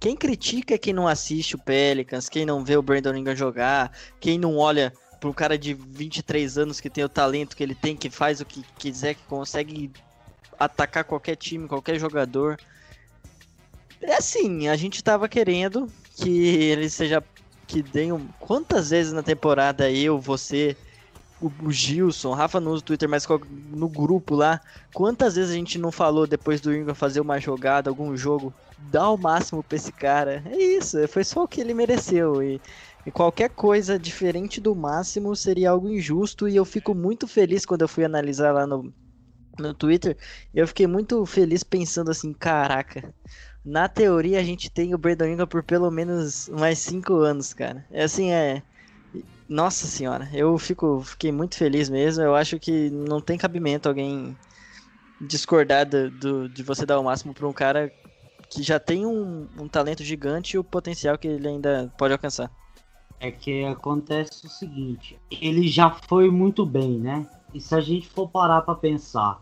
Quem critica é quem não assiste o Pelicans, quem não vê o Brandon Ingram jogar, quem não olha para um cara de 23 anos que tem o talento que ele tem, que faz o que quiser, que consegue atacar qualquer time, qualquer jogador. É assim, a gente tava querendo que ele seja. Que tenham. Quantas vezes na temporada eu, você o, Gilson, Rafa no Twitter, mas no grupo lá, quantas vezes a gente não falou depois do Ingram fazer uma jogada, algum jogo, dá o máximo pra esse cara. É isso, foi só o que ele mereceu. E, e qualquer coisa diferente do máximo seria algo injusto. E eu fico muito feliz quando eu fui analisar lá no, no Twitter. Eu fiquei muito feliz pensando assim: caraca, na teoria a gente tem o Brandon Ingram por pelo menos mais cinco anos, cara. É assim, é. Nossa senhora, eu fico, fiquei muito feliz mesmo. Eu acho que não tem cabimento alguém discordar do, do de você dar o máximo para um cara que já tem um, um talento gigante e o potencial que ele ainda pode alcançar. É que acontece o seguinte, ele já foi muito bem, né? E se a gente for parar para pensar,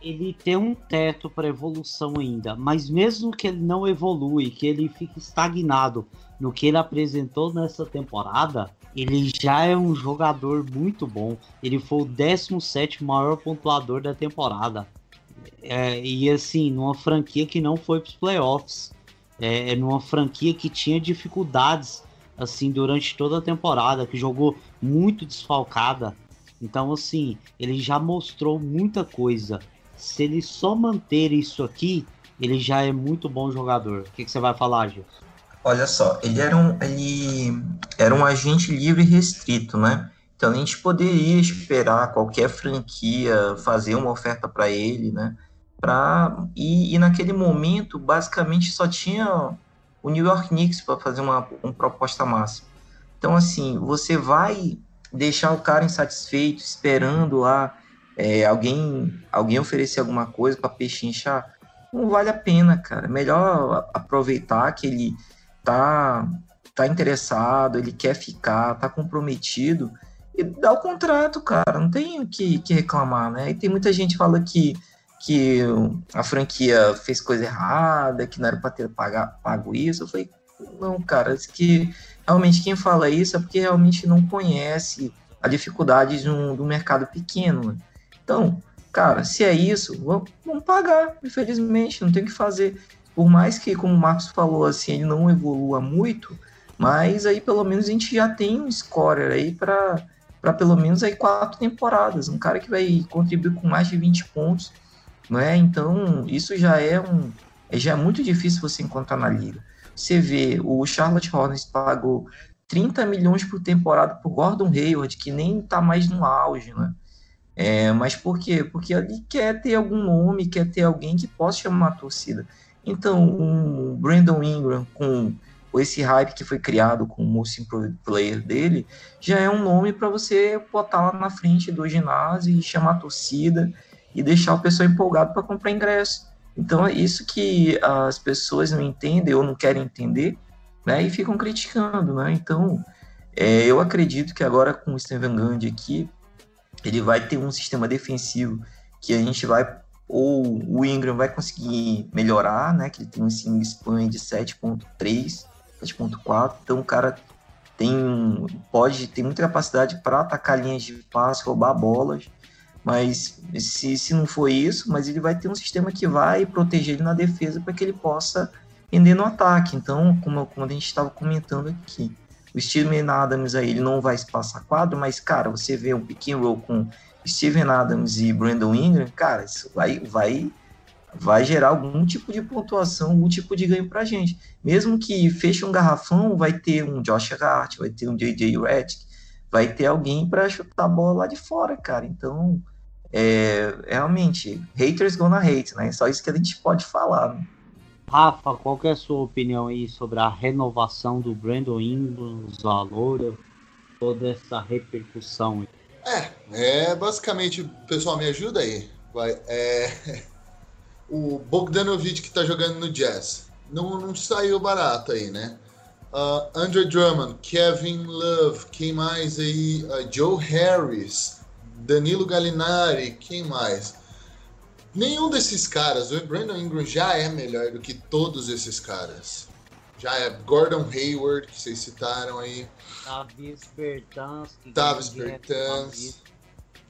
ele tem um teto para evolução ainda, mas mesmo que ele não evolui, que ele fique estagnado no que ele apresentou nessa temporada, ele já é um jogador muito bom. Ele foi o 17 maior pontuador da temporada. É, e assim, numa franquia que não foi para os playoffs. É, é, numa franquia que tinha dificuldades assim durante toda a temporada, que jogou muito desfalcada. Então, assim, ele já mostrou muita coisa. Se ele só manter isso aqui, ele já é muito bom jogador. O que, que você vai falar, Gil? Olha só, ele era um, ele era um agente livre e restrito, né? Então a gente poderia esperar qualquer franquia fazer uma oferta para ele, né? Pra, e, e, naquele momento, basicamente, só tinha o New York Knicks para fazer uma, uma proposta máxima. Então, assim, você vai deixar o cara insatisfeito, esperando lá é, alguém, alguém oferecer alguma coisa para pechinchar? Não vale a pena, cara. Melhor aproveitar que ele tá, tá interessado, ele quer ficar, tá comprometido, e dá o contrato, cara, não tem o que, que reclamar, né? E tem muita gente que fala que, que a franquia fez coisa errada, que não era para ter pagar, pago isso. Eu falei, Não, cara, que realmente quem fala isso é porque realmente não conhece a dificuldade de um, do mercado pequeno. Né? Então, cara, se é isso, vamos, vamos pagar, infelizmente, não tem o que fazer. Por mais que, como o Marcos falou, assim, ele não evolua muito, mas aí pelo menos a gente já tem um scorer aí para pelo menos aí quatro temporadas, um cara que vai contribuir com mais de 20 pontos, não é? Então, isso já é um já é muito difícil você encontrar na liga. Você vê, o Charlotte Hornets pagou 30 milhões por temporada por Gordon Hayward, que nem tá mais no auge, né? É, mas por quê? Porque ele quer ter algum nome, quer ter alguém que possa chamar a torcida. Então, um Brandon Ingram com esse hype que foi criado com o Most Player dele, já é um nome para você botar lá na frente do ginásio e chamar a torcida e deixar o pessoal empolgado para comprar ingresso. Então é isso que as pessoas não entendem ou não querem entender, né? E ficam criticando, né? Então é, eu acredito que agora com o Steven Gandhi aqui, ele vai ter um sistema defensivo que a gente vai ou o Ingram vai conseguir melhorar, né? Que ele tem um swing span de 7.3 7.4, então o cara tem pode ter muita capacidade para atacar linhas de passe, roubar bolas, mas se, se não for isso, mas ele vai ter um sistema que vai proteger ele na defesa para que ele possa render no ataque. Então, como, como a gente estava comentando aqui, o Steven Adams aí ele não vai espaçar quadro, mas cara, você vê um and roll com Steven Adams e Brandon Ingram, cara, isso vai vai vai gerar algum tipo de pontuação, algum tipo de ganho para a gente. Mesmo que feche um garrafão, vai ter um Josh Hart, vai ter um J.J. Redick, vai ter alguém para chutar a bola lá de fora, cara. Então, é, realmente, haters gonna hate, né? Só isso que a gente pode falar. Né? Rafa, qual é a sua opinião aí sobre a renovação do Brandon Ingram, Zalora, toda essa repercussão? É, é basicamente, pessoal, me ajuda aí. Vai, é, o Bogdanovich que está jogando no Jazz. Não, não saiu barato aí, né? Uh, Drummond, Kevin Love, quem mais aí? Uh, Joe Harris, Danilo Gallinari, quem mais? Nenhum desses caras, o Brandon Ingram já é melhor do que todos esses caras. Já é Gordon Hayward, que vocês citaram aí. Davis Bertans. Davis Bertans.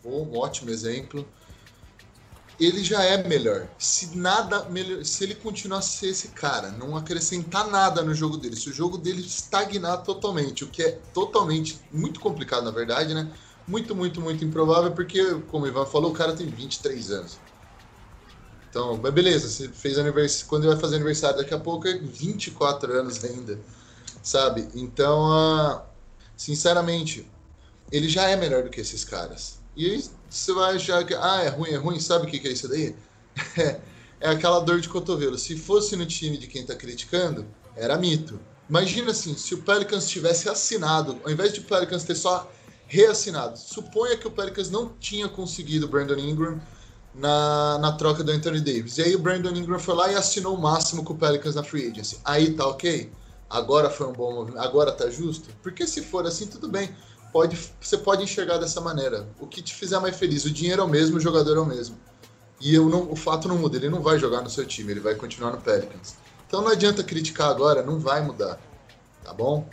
Um ótimo exemplo ele já é melhor. Se nada melhor, se ele continuar a ser esse cara, não acrescentar nada no jogo dele, se o jogo dele estagnar totalmente, o que é totalmente muito complicado na verdade, né? Muito, muito, muito improvável, porque, como o Ivan falou, o cara tem 23 anos. Então, mas beleza, você fez aniversário, quando ele vai fazer aniversário daqui a pouco é 24 anos ainda, sabe? Então, sinceramente, ele já é melhor do que esses caras. E aí você vai achar que, ah, é ruim, é ruim, sabe o que, que é isso daí? É, é aquela dor de cotovelo. Se fosse no time de quem está criticando, era mito. Imagina assim, se o Pelicans tivesse assinado, ao invés de o Pelicans ter só reassinado, suponha que o Pelicans não tinha conseguido o Brandon Ingram na, na troca do Anthony Davis. E aí o Brandon Ingram foi lá e assinou o máximo com o Pelicans na free agency. Aí tá ok? Agora foi um bom movimento, agora tá justo? Porque se for assim, tudo bem pode, você pode enxergar dessa maneira. O que te fizer mais feliz, o dinheiro é o mesmo, o jogador é o mesmo. E eu não, o fato não muda, ele não vai jogar no seu time, ele vai continuar no Pelicans. Então não adianta criticar agora, não vai mudar. Tá bom?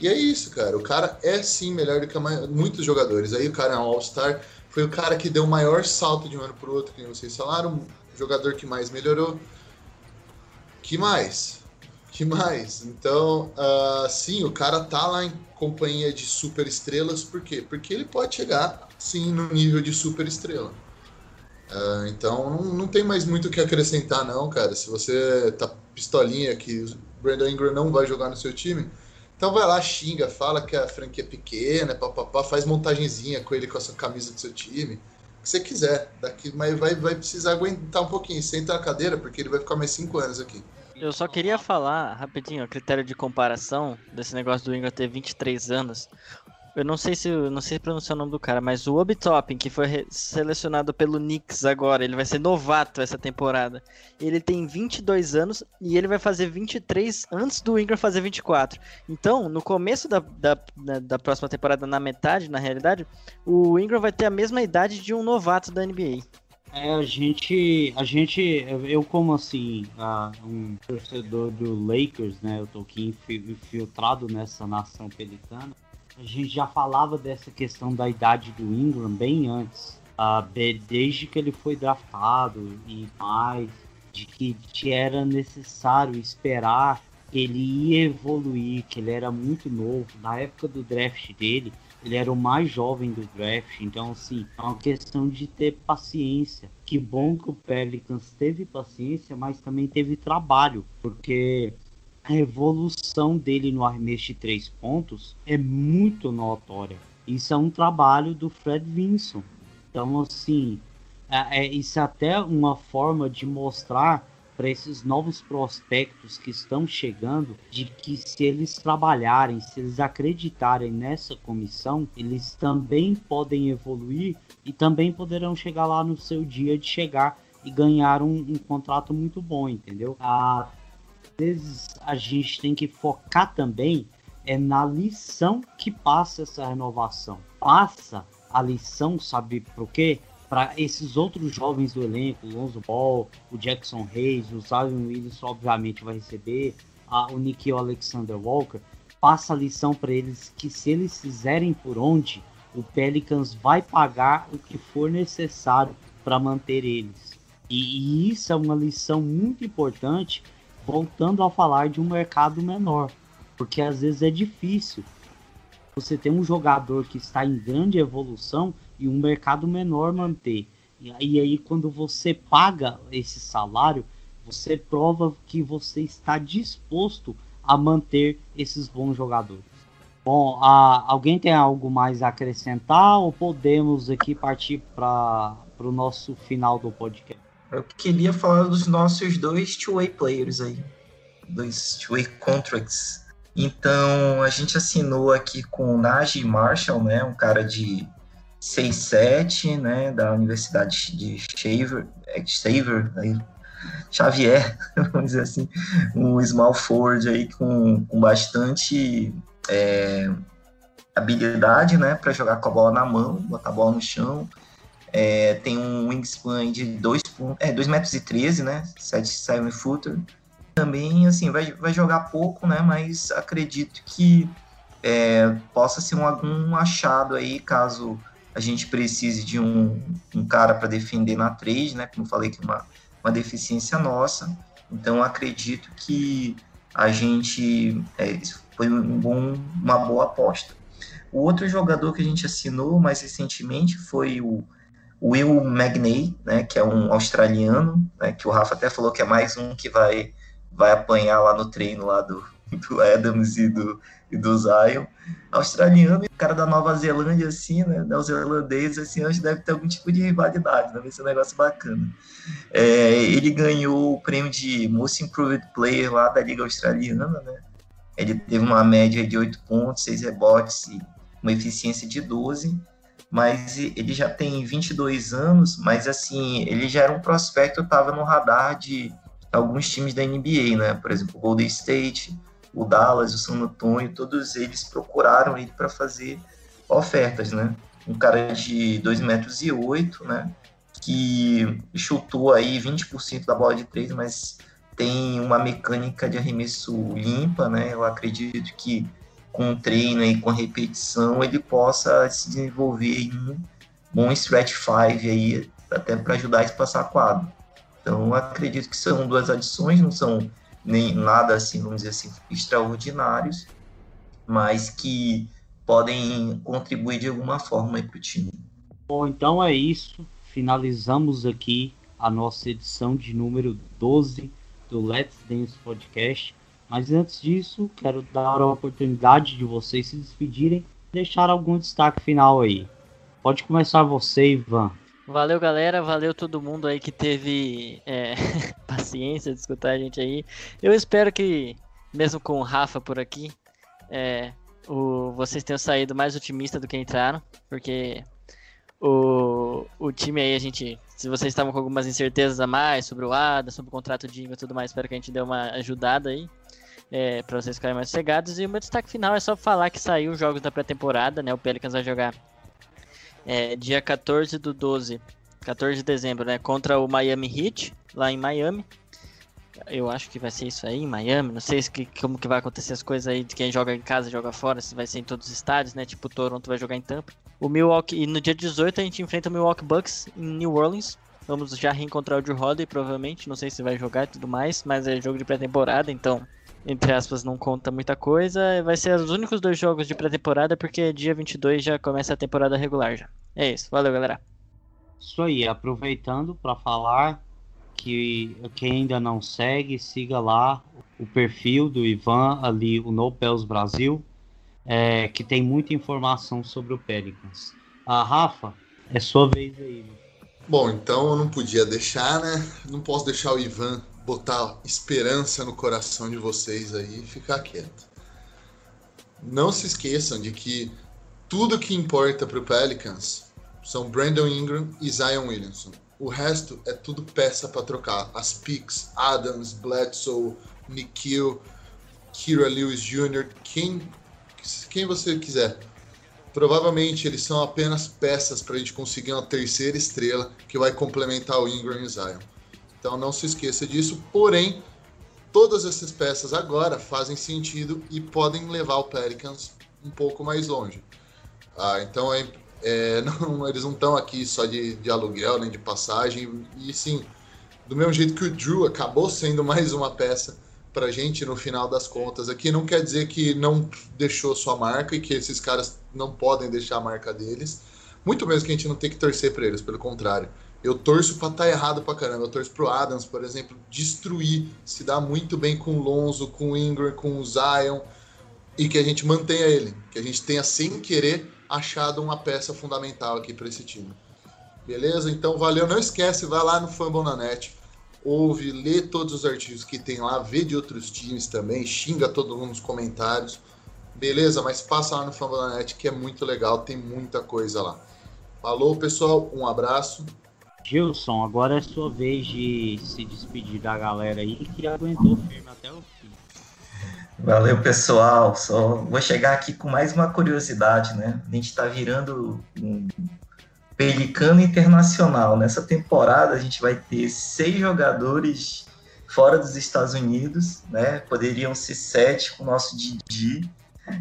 E é isso, cara. O cara é sim melhor do que muitos jogadores. Aí o cara é um All-Star, foi o cara que deu o maior salto de um ano pro outro, que vocês falaram, o jogador que mais melhorou. Que mais? Que mais? Então, uh, sim, o cara tá lá em companhia de super estrelas, por quê? Porque ele pode chegar, sim, no nível de super estrela. Uh, então, não, não tem mais muito o que acrescentar, não, cara. Se você tá pistolinha que o Brandon Ingram não vai jogar no seu time, então vai lá, xinga, fala que a franquia é pequena, papapá, faz montagenzinha com ele com a sua camisa do seu time. O que você quiser. Daqui, mas vai, vai precisar aguentar um pouquinho. Senta na cadeira, porque ele vai ficar mais cinco anos aqui. Eu só queria falar rapidinho, a critério de comparação desse negócio do Ingram ter 23 anos. Eu não sei se não sei pronunciar o nome do cara, mas o Obi Toppin, que foi selecionado pelo Knicks agora, ele vai ser novato essa temporada. Ele tem 22 anos e ele vai fazer 23 antes do Ingram fazer 24. Então, no começo da, da, da próxima temporada, na metade, na realidade, o Ingram vai ter a mesma idade de um novato da NBA. É, a gente, a gente, eu como assim, um torcedor do Lakers, né, eu tô aqui infiltrado nessa nação pelicana, a gente já falava dessa questão da idade do Ingram bem antes, uh, desde que ele foi draftado e mais, de que era necessário esperar que ele ia evoluir, que ele era muito novo. Na época do draft dele, ele era o mais jovem do draft, então assim, é uma questão de ter paciência. Que bom que o Pelicans teve paciência, mas também teve trabalho, porque a evolução dele no arremesso de três pontos é muito notória. Isso é um trabalho do Fred Vinson. Então, assim, é, é, isso é até uma forma de mostrar para esses novos prospectos que estão chegando de que se eles trabalharem, se eles acreditarem nessa comissão, eles também podem evoluir e também poderão chegar lá no seu dia de chegar e ganhar um, um contrato muito bom, entendeu? Às vezes a gente tem que focar também é na lição que passa essa renovação. Passa a lição, sabe por quê? para esses outros jovens do elenco, o Lonzo Ball, o Jackson Hayes, o Zion Williams, obviamente vai receber, a, o Nikhil Alexander Walker, passa a lição para eles que se eles fizerem por onde, o Pelicans vai pagar o que for necessário para manter eles. E, e isso é uma lição muito importante, voltando a falar de um mercado menor, porque às vezes é difícil você ter um jogador que está em grande evolução e um mercado menor manter. E aí, quando você paga esse salário, você prova que você está disposto a manter esses bons jogadores. Bom, a, alguém tem algo mais a acrescentar ou podemos aqui partir para o nosso final do podcast? Eu queria falar dos nossos dois two-way players aí, dois two-way contracts. Então, a gente assinou aqui com o Najee Marshall, né, um cara de 6-7, né, da Universidade de Xavier, é, Xavier aí, Xavier, vamos dizer assim, um small forward aí com, com bastante é, habilidade, né, para jogar com a bola na mão, botar a bola no chão, é, tem um wingspan de 2 é, dois metros e 13, né, 7, 7 footer, também, assim, vai, vai jogar pouco, né, mas acredito que é, possa ser um, algum achado aí, caso a gente precise de um, um cara para defender na trade, né? Como falei que uma, uma deficiência nossa. Então acredito que a gente é, foi um bom, uma boa aposta. O outro jogador que a gente assinou mais recentemente foi o Will Magnay, né, que é um australiano, né, que o Rafa até falou que é mais um que vai, vai apanhar lá no treino lá do, do Adams e do, e do Zion. Australiano e cara da Nova Zelândia, assim, né? Neozelandês, assim, acho que deve ter algum tipo de rivalidade, né? Vai ser um negócio bacana. É, ele ganhou o prêmio de Most Improved Player lá da Liga Australiana, né? Ele teve uma média de 8 pontos, 6 rebotes e uma eficiência de 12, mas ele já tem 22 anos, mas assim, ele já era um prospecto, estava no radar de alguns times da NBA, né? Por exemplo, o Golden State, o Dallas, o San Antonio, todos eles procuraram ele para fazer ofertas, né? Um cara de 2 metros e 8, né? Que chutou aí 20% da bola de 3, mas tem uma mecânica de arremesso limpa, né? Eu acredito que com treino e com repetição ele possa se desenvolver em um bom stretch 5 aí, até para ajudar a espaçar quadro. Então, acredito que são duas adições, não são nem nada assim, vamos dizer assim, extraordinários, mas que podem contribuir de alguma forma para o time. Bom, então é isso. Finalizamos aqui a nossa edição de número 12 do Let's Dance Podcast. Mas antes disso, quero dar a oportunidade de vocês se despedirem e deixar algum destaque final aí. Pode começar você, Ivan. Valeu, galera. Valeu todo mundo aí que teve é, paciência de escutar a gente aí. Eu espero que, mesmo com o Rafa por aqui, é, o, vocês tenham saído mais otimista do que entraram, porque o, o time aí, a gente. Se vocês estavam com algumas incertezas a mais sobre o ADA, sobre o contrato de Inga e tudo mais, espero que a gente dê uma ajudada aí. É, para vocês ficarem mais cegados. E o meu destaque final é só falar que saiu os jogos da pré-temporada, né? O Pelicans vai jogar é, dia 14 do 12 14 de dezembro, né? Contra o Miami Heat, lá em Miami. Eu acho que vai ser isso aí em Miami. Não sei que, como que vai acontecer as coisas aí de quem joga em casa joga fora, se vai ser em todos os estádios, né? Tipo, Toronto vai jogar em Tampa. O Milwaukee, e no dia 18 a gente enfrenta o Milwaukee Bucks em New Orleans. Vamos já reencontrar o Drew Holiday, provavelmente. Não sei se vai jogar e tudo mais, mas é jogo de pré-temporada, então, entre aspas, não conta muita coisa. Vai ser os únicos dois jogos de pré-temporada, porque dia 22 já começa a temporada regular já. É isso. Valeu, galera. Isso aí, aproveitando para falar que quem ainda não segue, siga lá o perfil do Ivan ali, o No Pels Brasil, é, que tem muita informação sobre o Pelicans. A ah, Rafa, é sua vez aí. Né? Bom, então eu não podia deixar, né? Não posso deixar o Ivan botar esperança no coração de vocês aí e ficar quieto. Não se esqueçam de que tudo que importa para o Pelicans são Brandon Ingram e Zion Williamson. O resto é tudo peça para trocar. As picks, Adams, Bledsoe, Nikhil, Kira Lewis Jr., quem, quem você quiser. Provavelmente eles são apenas peças para a gente conseguir uma terceira estrela que vai complementar o Ingram e o Zion. Então não se esqueça disso. Porém, todas essas peças agora fazem sentido e podem levar o Pelicans um pouco mais longe. Ah, então é é, não, eles não estão aqui só de, de aluguel, nem de passagem. E sim, do mesmo jeito que o Drew acabou sendo mais uma peça para gente no final das contas aqui, não quer dizer que não deixou sua marca e que esses caras não podem deixar a marca deles. Muito menos que a gente não tem que torcer para eles, pelo contrário. Eu torço para estar tá errado para caramba. Eu torço pro Adams, por exemplo, destruir, se dá muito bem com o Lonzo, com o Ingram, com o Zion, e que a gente mantenha ele, que a gente tenha sem querer achado uma peça fundamental aqui para esse time. Beleza? Então valeu. Não esquece, vai lá no Fambonanet, ouve, lê todos os artigos que tem lá, vê de outros times também, xinga todo mundo nos comentários. Beleza? Mas passa lá no Fambonanet que é muito legal, tem muita coisa lá. Falou, pessoal, um abraço. Gilson, agora é sua vez de se despedir da galera aí que aguentou firme até o fim. Valeu, pessoal. Só vou chegar aqui com mais uma curiosidade, né? A gente está virando um pelicano internacional. Nessa temporada, a gente vai ter seis jogadores fora dos Estados Unidos, né? Poderiam ser sete com o nosso Didi.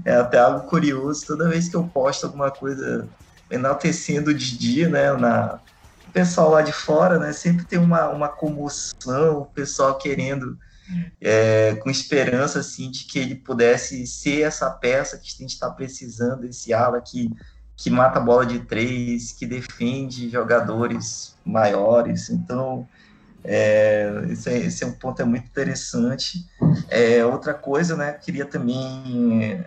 É até algo curioso. Toda vez que eu posto alguma coisa enaltecendo o Didi, né? Na, pessoal lá de fora, né? Sempre tem uma, uma comoção, o pessoal querendo é, com esperança assim de que ele pudesse ser essa peça que a gente está precisando, esse ala que, que mata a bola de três, que defende jogadores maiores. Então, é, esse, é, esse, é, um ponto é muito interessante. É, outra coisa, né, queria também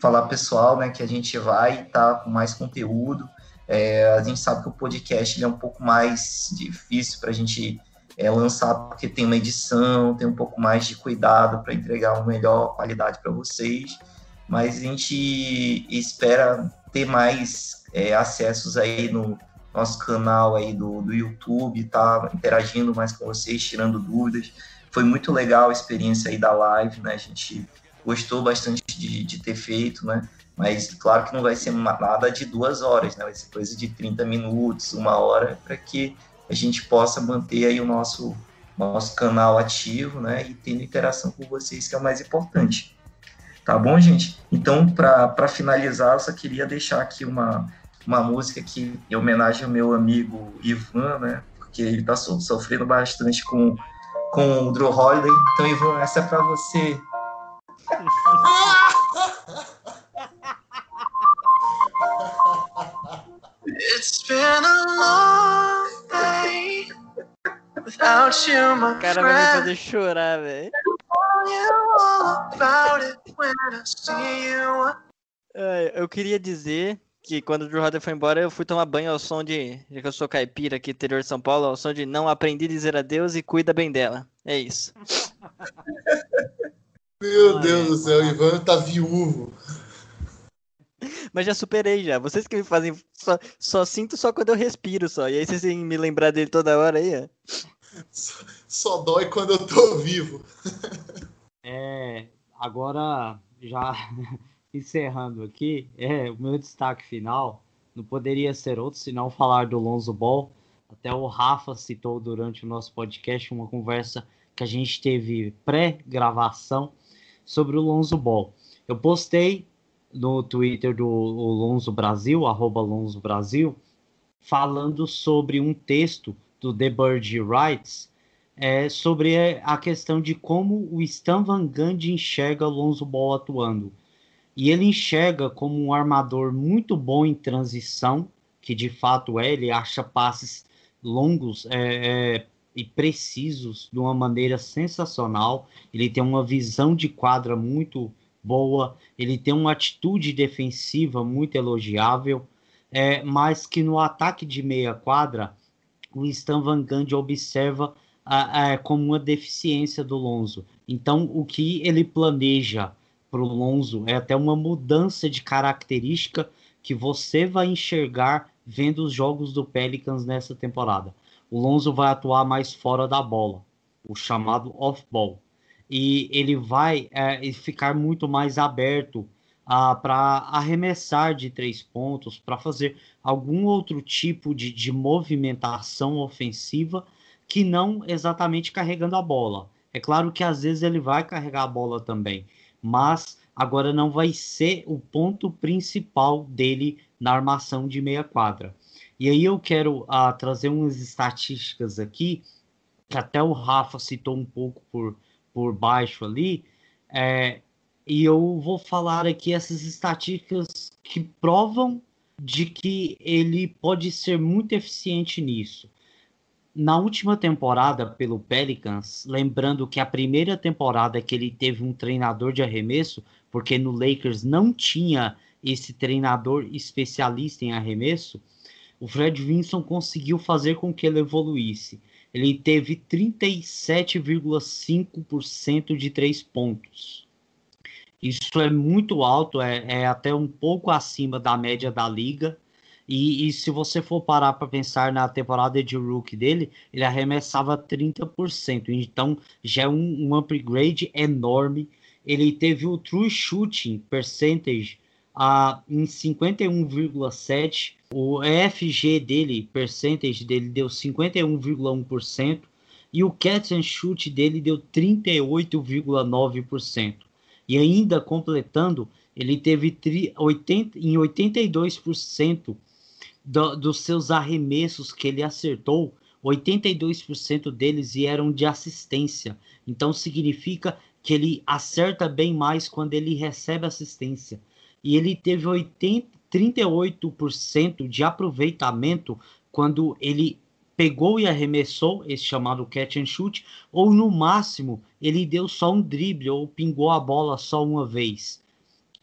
falar pessoal, né, que a gente vai estar tá com mais conteúdo. É, a gente sabe que o podcast é um pouco mais difícil para a gente é, lançar porque tem uma edição, tem um pouco mais de cuidado para entregar uma melhor qualidade para vocês, mas a gente espera ter mais é, acessos aí no nosso canal aí do, do YouTube, tá interagindo mais com vocês, tirando dúvidas. Foi muito legal a experiência aí da live, né? A gente gostou bastante de, de ter feito, né? Mas claro que não vai ser nada de duas horas, né? Vai ser coisa de 30 minutos, uma hora, para que a gente possa manter aí o nosso, nosso canal ativo, né, e tendo interação com vocês, que é o mais importante. Tá bom, gente? Então, para finalizar, eu só queria deixar aqui uma, uma música aqui em homenagem ao meu amigo Ivan, né, porque ele está so, sofrendo bastante com, com o Drew Holiday. Então, Ivan, essa é para você. It's been a long day without you, my O cara vai me fazer chorar, velho. Eu queria dizer que quando o Drew Holiday foi embora, eu fui tomar banho ao som de, já que eu sou caipira aqui, interior de São Paulo, ao som de não aprendi a dizer adeus e cuida bem dela. É isso. Meu Deus do céu, o Ivan tá viúvo. Mas já superei já. Vocês que me fazem. Só, só, sinto só quando eu respiro só. E aí vocês têm que me lembrar dele toda hora aí, ó. Só, só dói quando eu tô vivo. É. Agora, já encerrando aqui, é, o meu destaque final não poderia ser outro senão falar do Lonzo Ball. até o Rafa citou durante o nosso podcast uma conversa que a gente teve pré-gravação sobre o Lonzo Ball. Eu postei no Twitter do Lonzo Brasil, arroba Lonzo Brasil, falando sobre um texto do The Bird Writes é, sobre a questão de como o Stan Van Gundy enxerga o Lonzo Ball atuando. E ele enxerga como um armador muito bom em transição, que de fato é, ele acha passes longos é, é, e precisos de uma maneira sensacional. Ele tem uma visão de quadra muito boa, ele tem uma atitude defensiva muito elogiável, é, mas que no ataque de meia quadra, o Stan Van Gundy observa como uma deficiência do Lonzo. Então, o que ele planeja para o Lonzo é até uma mudança de característica que você vai enxergar vendo os jogos do Pelicans nessa temporada. O Lonzo vai atuar mais fora da bola, o chamado off-ball. E ele vai é, ficar muito mais aberto ah, para arremessar de três pontos, para fazer algum outro tipo de, de movimentação ofensiva que não exatamente carregando a bola. É claro que às vezes ele vai carregar a bola também, mas agora não vai ser o ponto principal dele na armação de meia quadra. E aí eu quero uh, trazer umas estatísticas aqui, que até o Rafa citou um pouco por, por baixo ali, é, e eu vou falar aqui essas estatísticas que provam de que ele pode ser muito eficiente nisso na última temporada pelo Pelicans, lembrando que a primeira temporada que ele teve um treinador de arremesso, porque no Lakers não tinha esse treinador especialista em arremesso, o Fred Vinson conseguiu fazer com que ele evoluísse. Ele teve 37,5% de três pontos. Isso é muito alto, é, é até um pouco acima da média da liga e, e se você for parar para pensar na temporada de rookie dele, ele arremessava 30%. Então já é um, um upgrade enorme. Ele teve o true shooting percentage uh, em 51,7%. O EFG dele, percentage dele, deu 51,1%. E o catch and shoot dele deu 38,9%. E ainda completando, ele teve 80, em 82% do, dos seus arremessos que ele acertou, 82% deles vieram de assistência. Então significa que ele acerta bem mais quando ele recebe assistência. E ele teve 80, 38% de aproveitamento quando ele pegou e arremessou, esse chamado catch and shoot, ou no máximo ele deu só um drible ou pingou a bola só uma vez.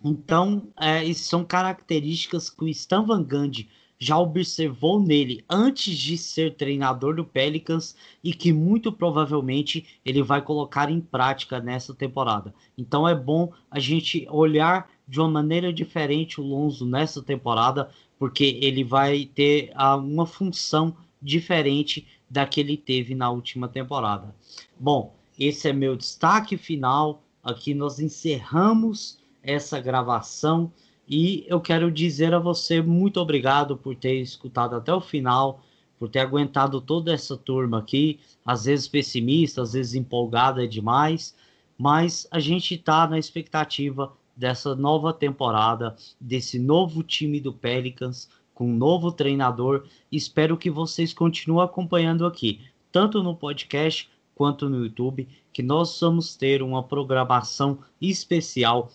Então, é, são características que o Stan Van Gundy já observou nele antes de ser treinador do Pelicans e que muito provavelmente ele vai colocar em prática nessa temporada. Então é bom a gente olhar de uma maneira diferente o Lonzo nessa temporada, porque ele vai ter uma função diferente da que ele teve na última temporada. Bom, esse é meu destaque final. Aqui nós encerramos essa gravação. E eu quero dizer a você muito obrigado por ter escutado até o final, por ter aguentado toda essa turma aqui, às vezes pessimista, às vezes empolgada demais, mas a gente está na expectativa dessa nova temporada, desse novo time do Pelicans, com um novo treinador. Espero que vocês continuem acompanhando aqui, tanto no podcast quanto no YouTube, que nós vamos ter uma programação especial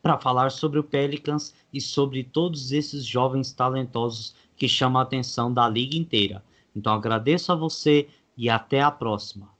para falar sobre o Pelicans e sobre todos esses jovens talentosos que chamam a atenção da liga inteira. Então agradeço a você e até a próxima.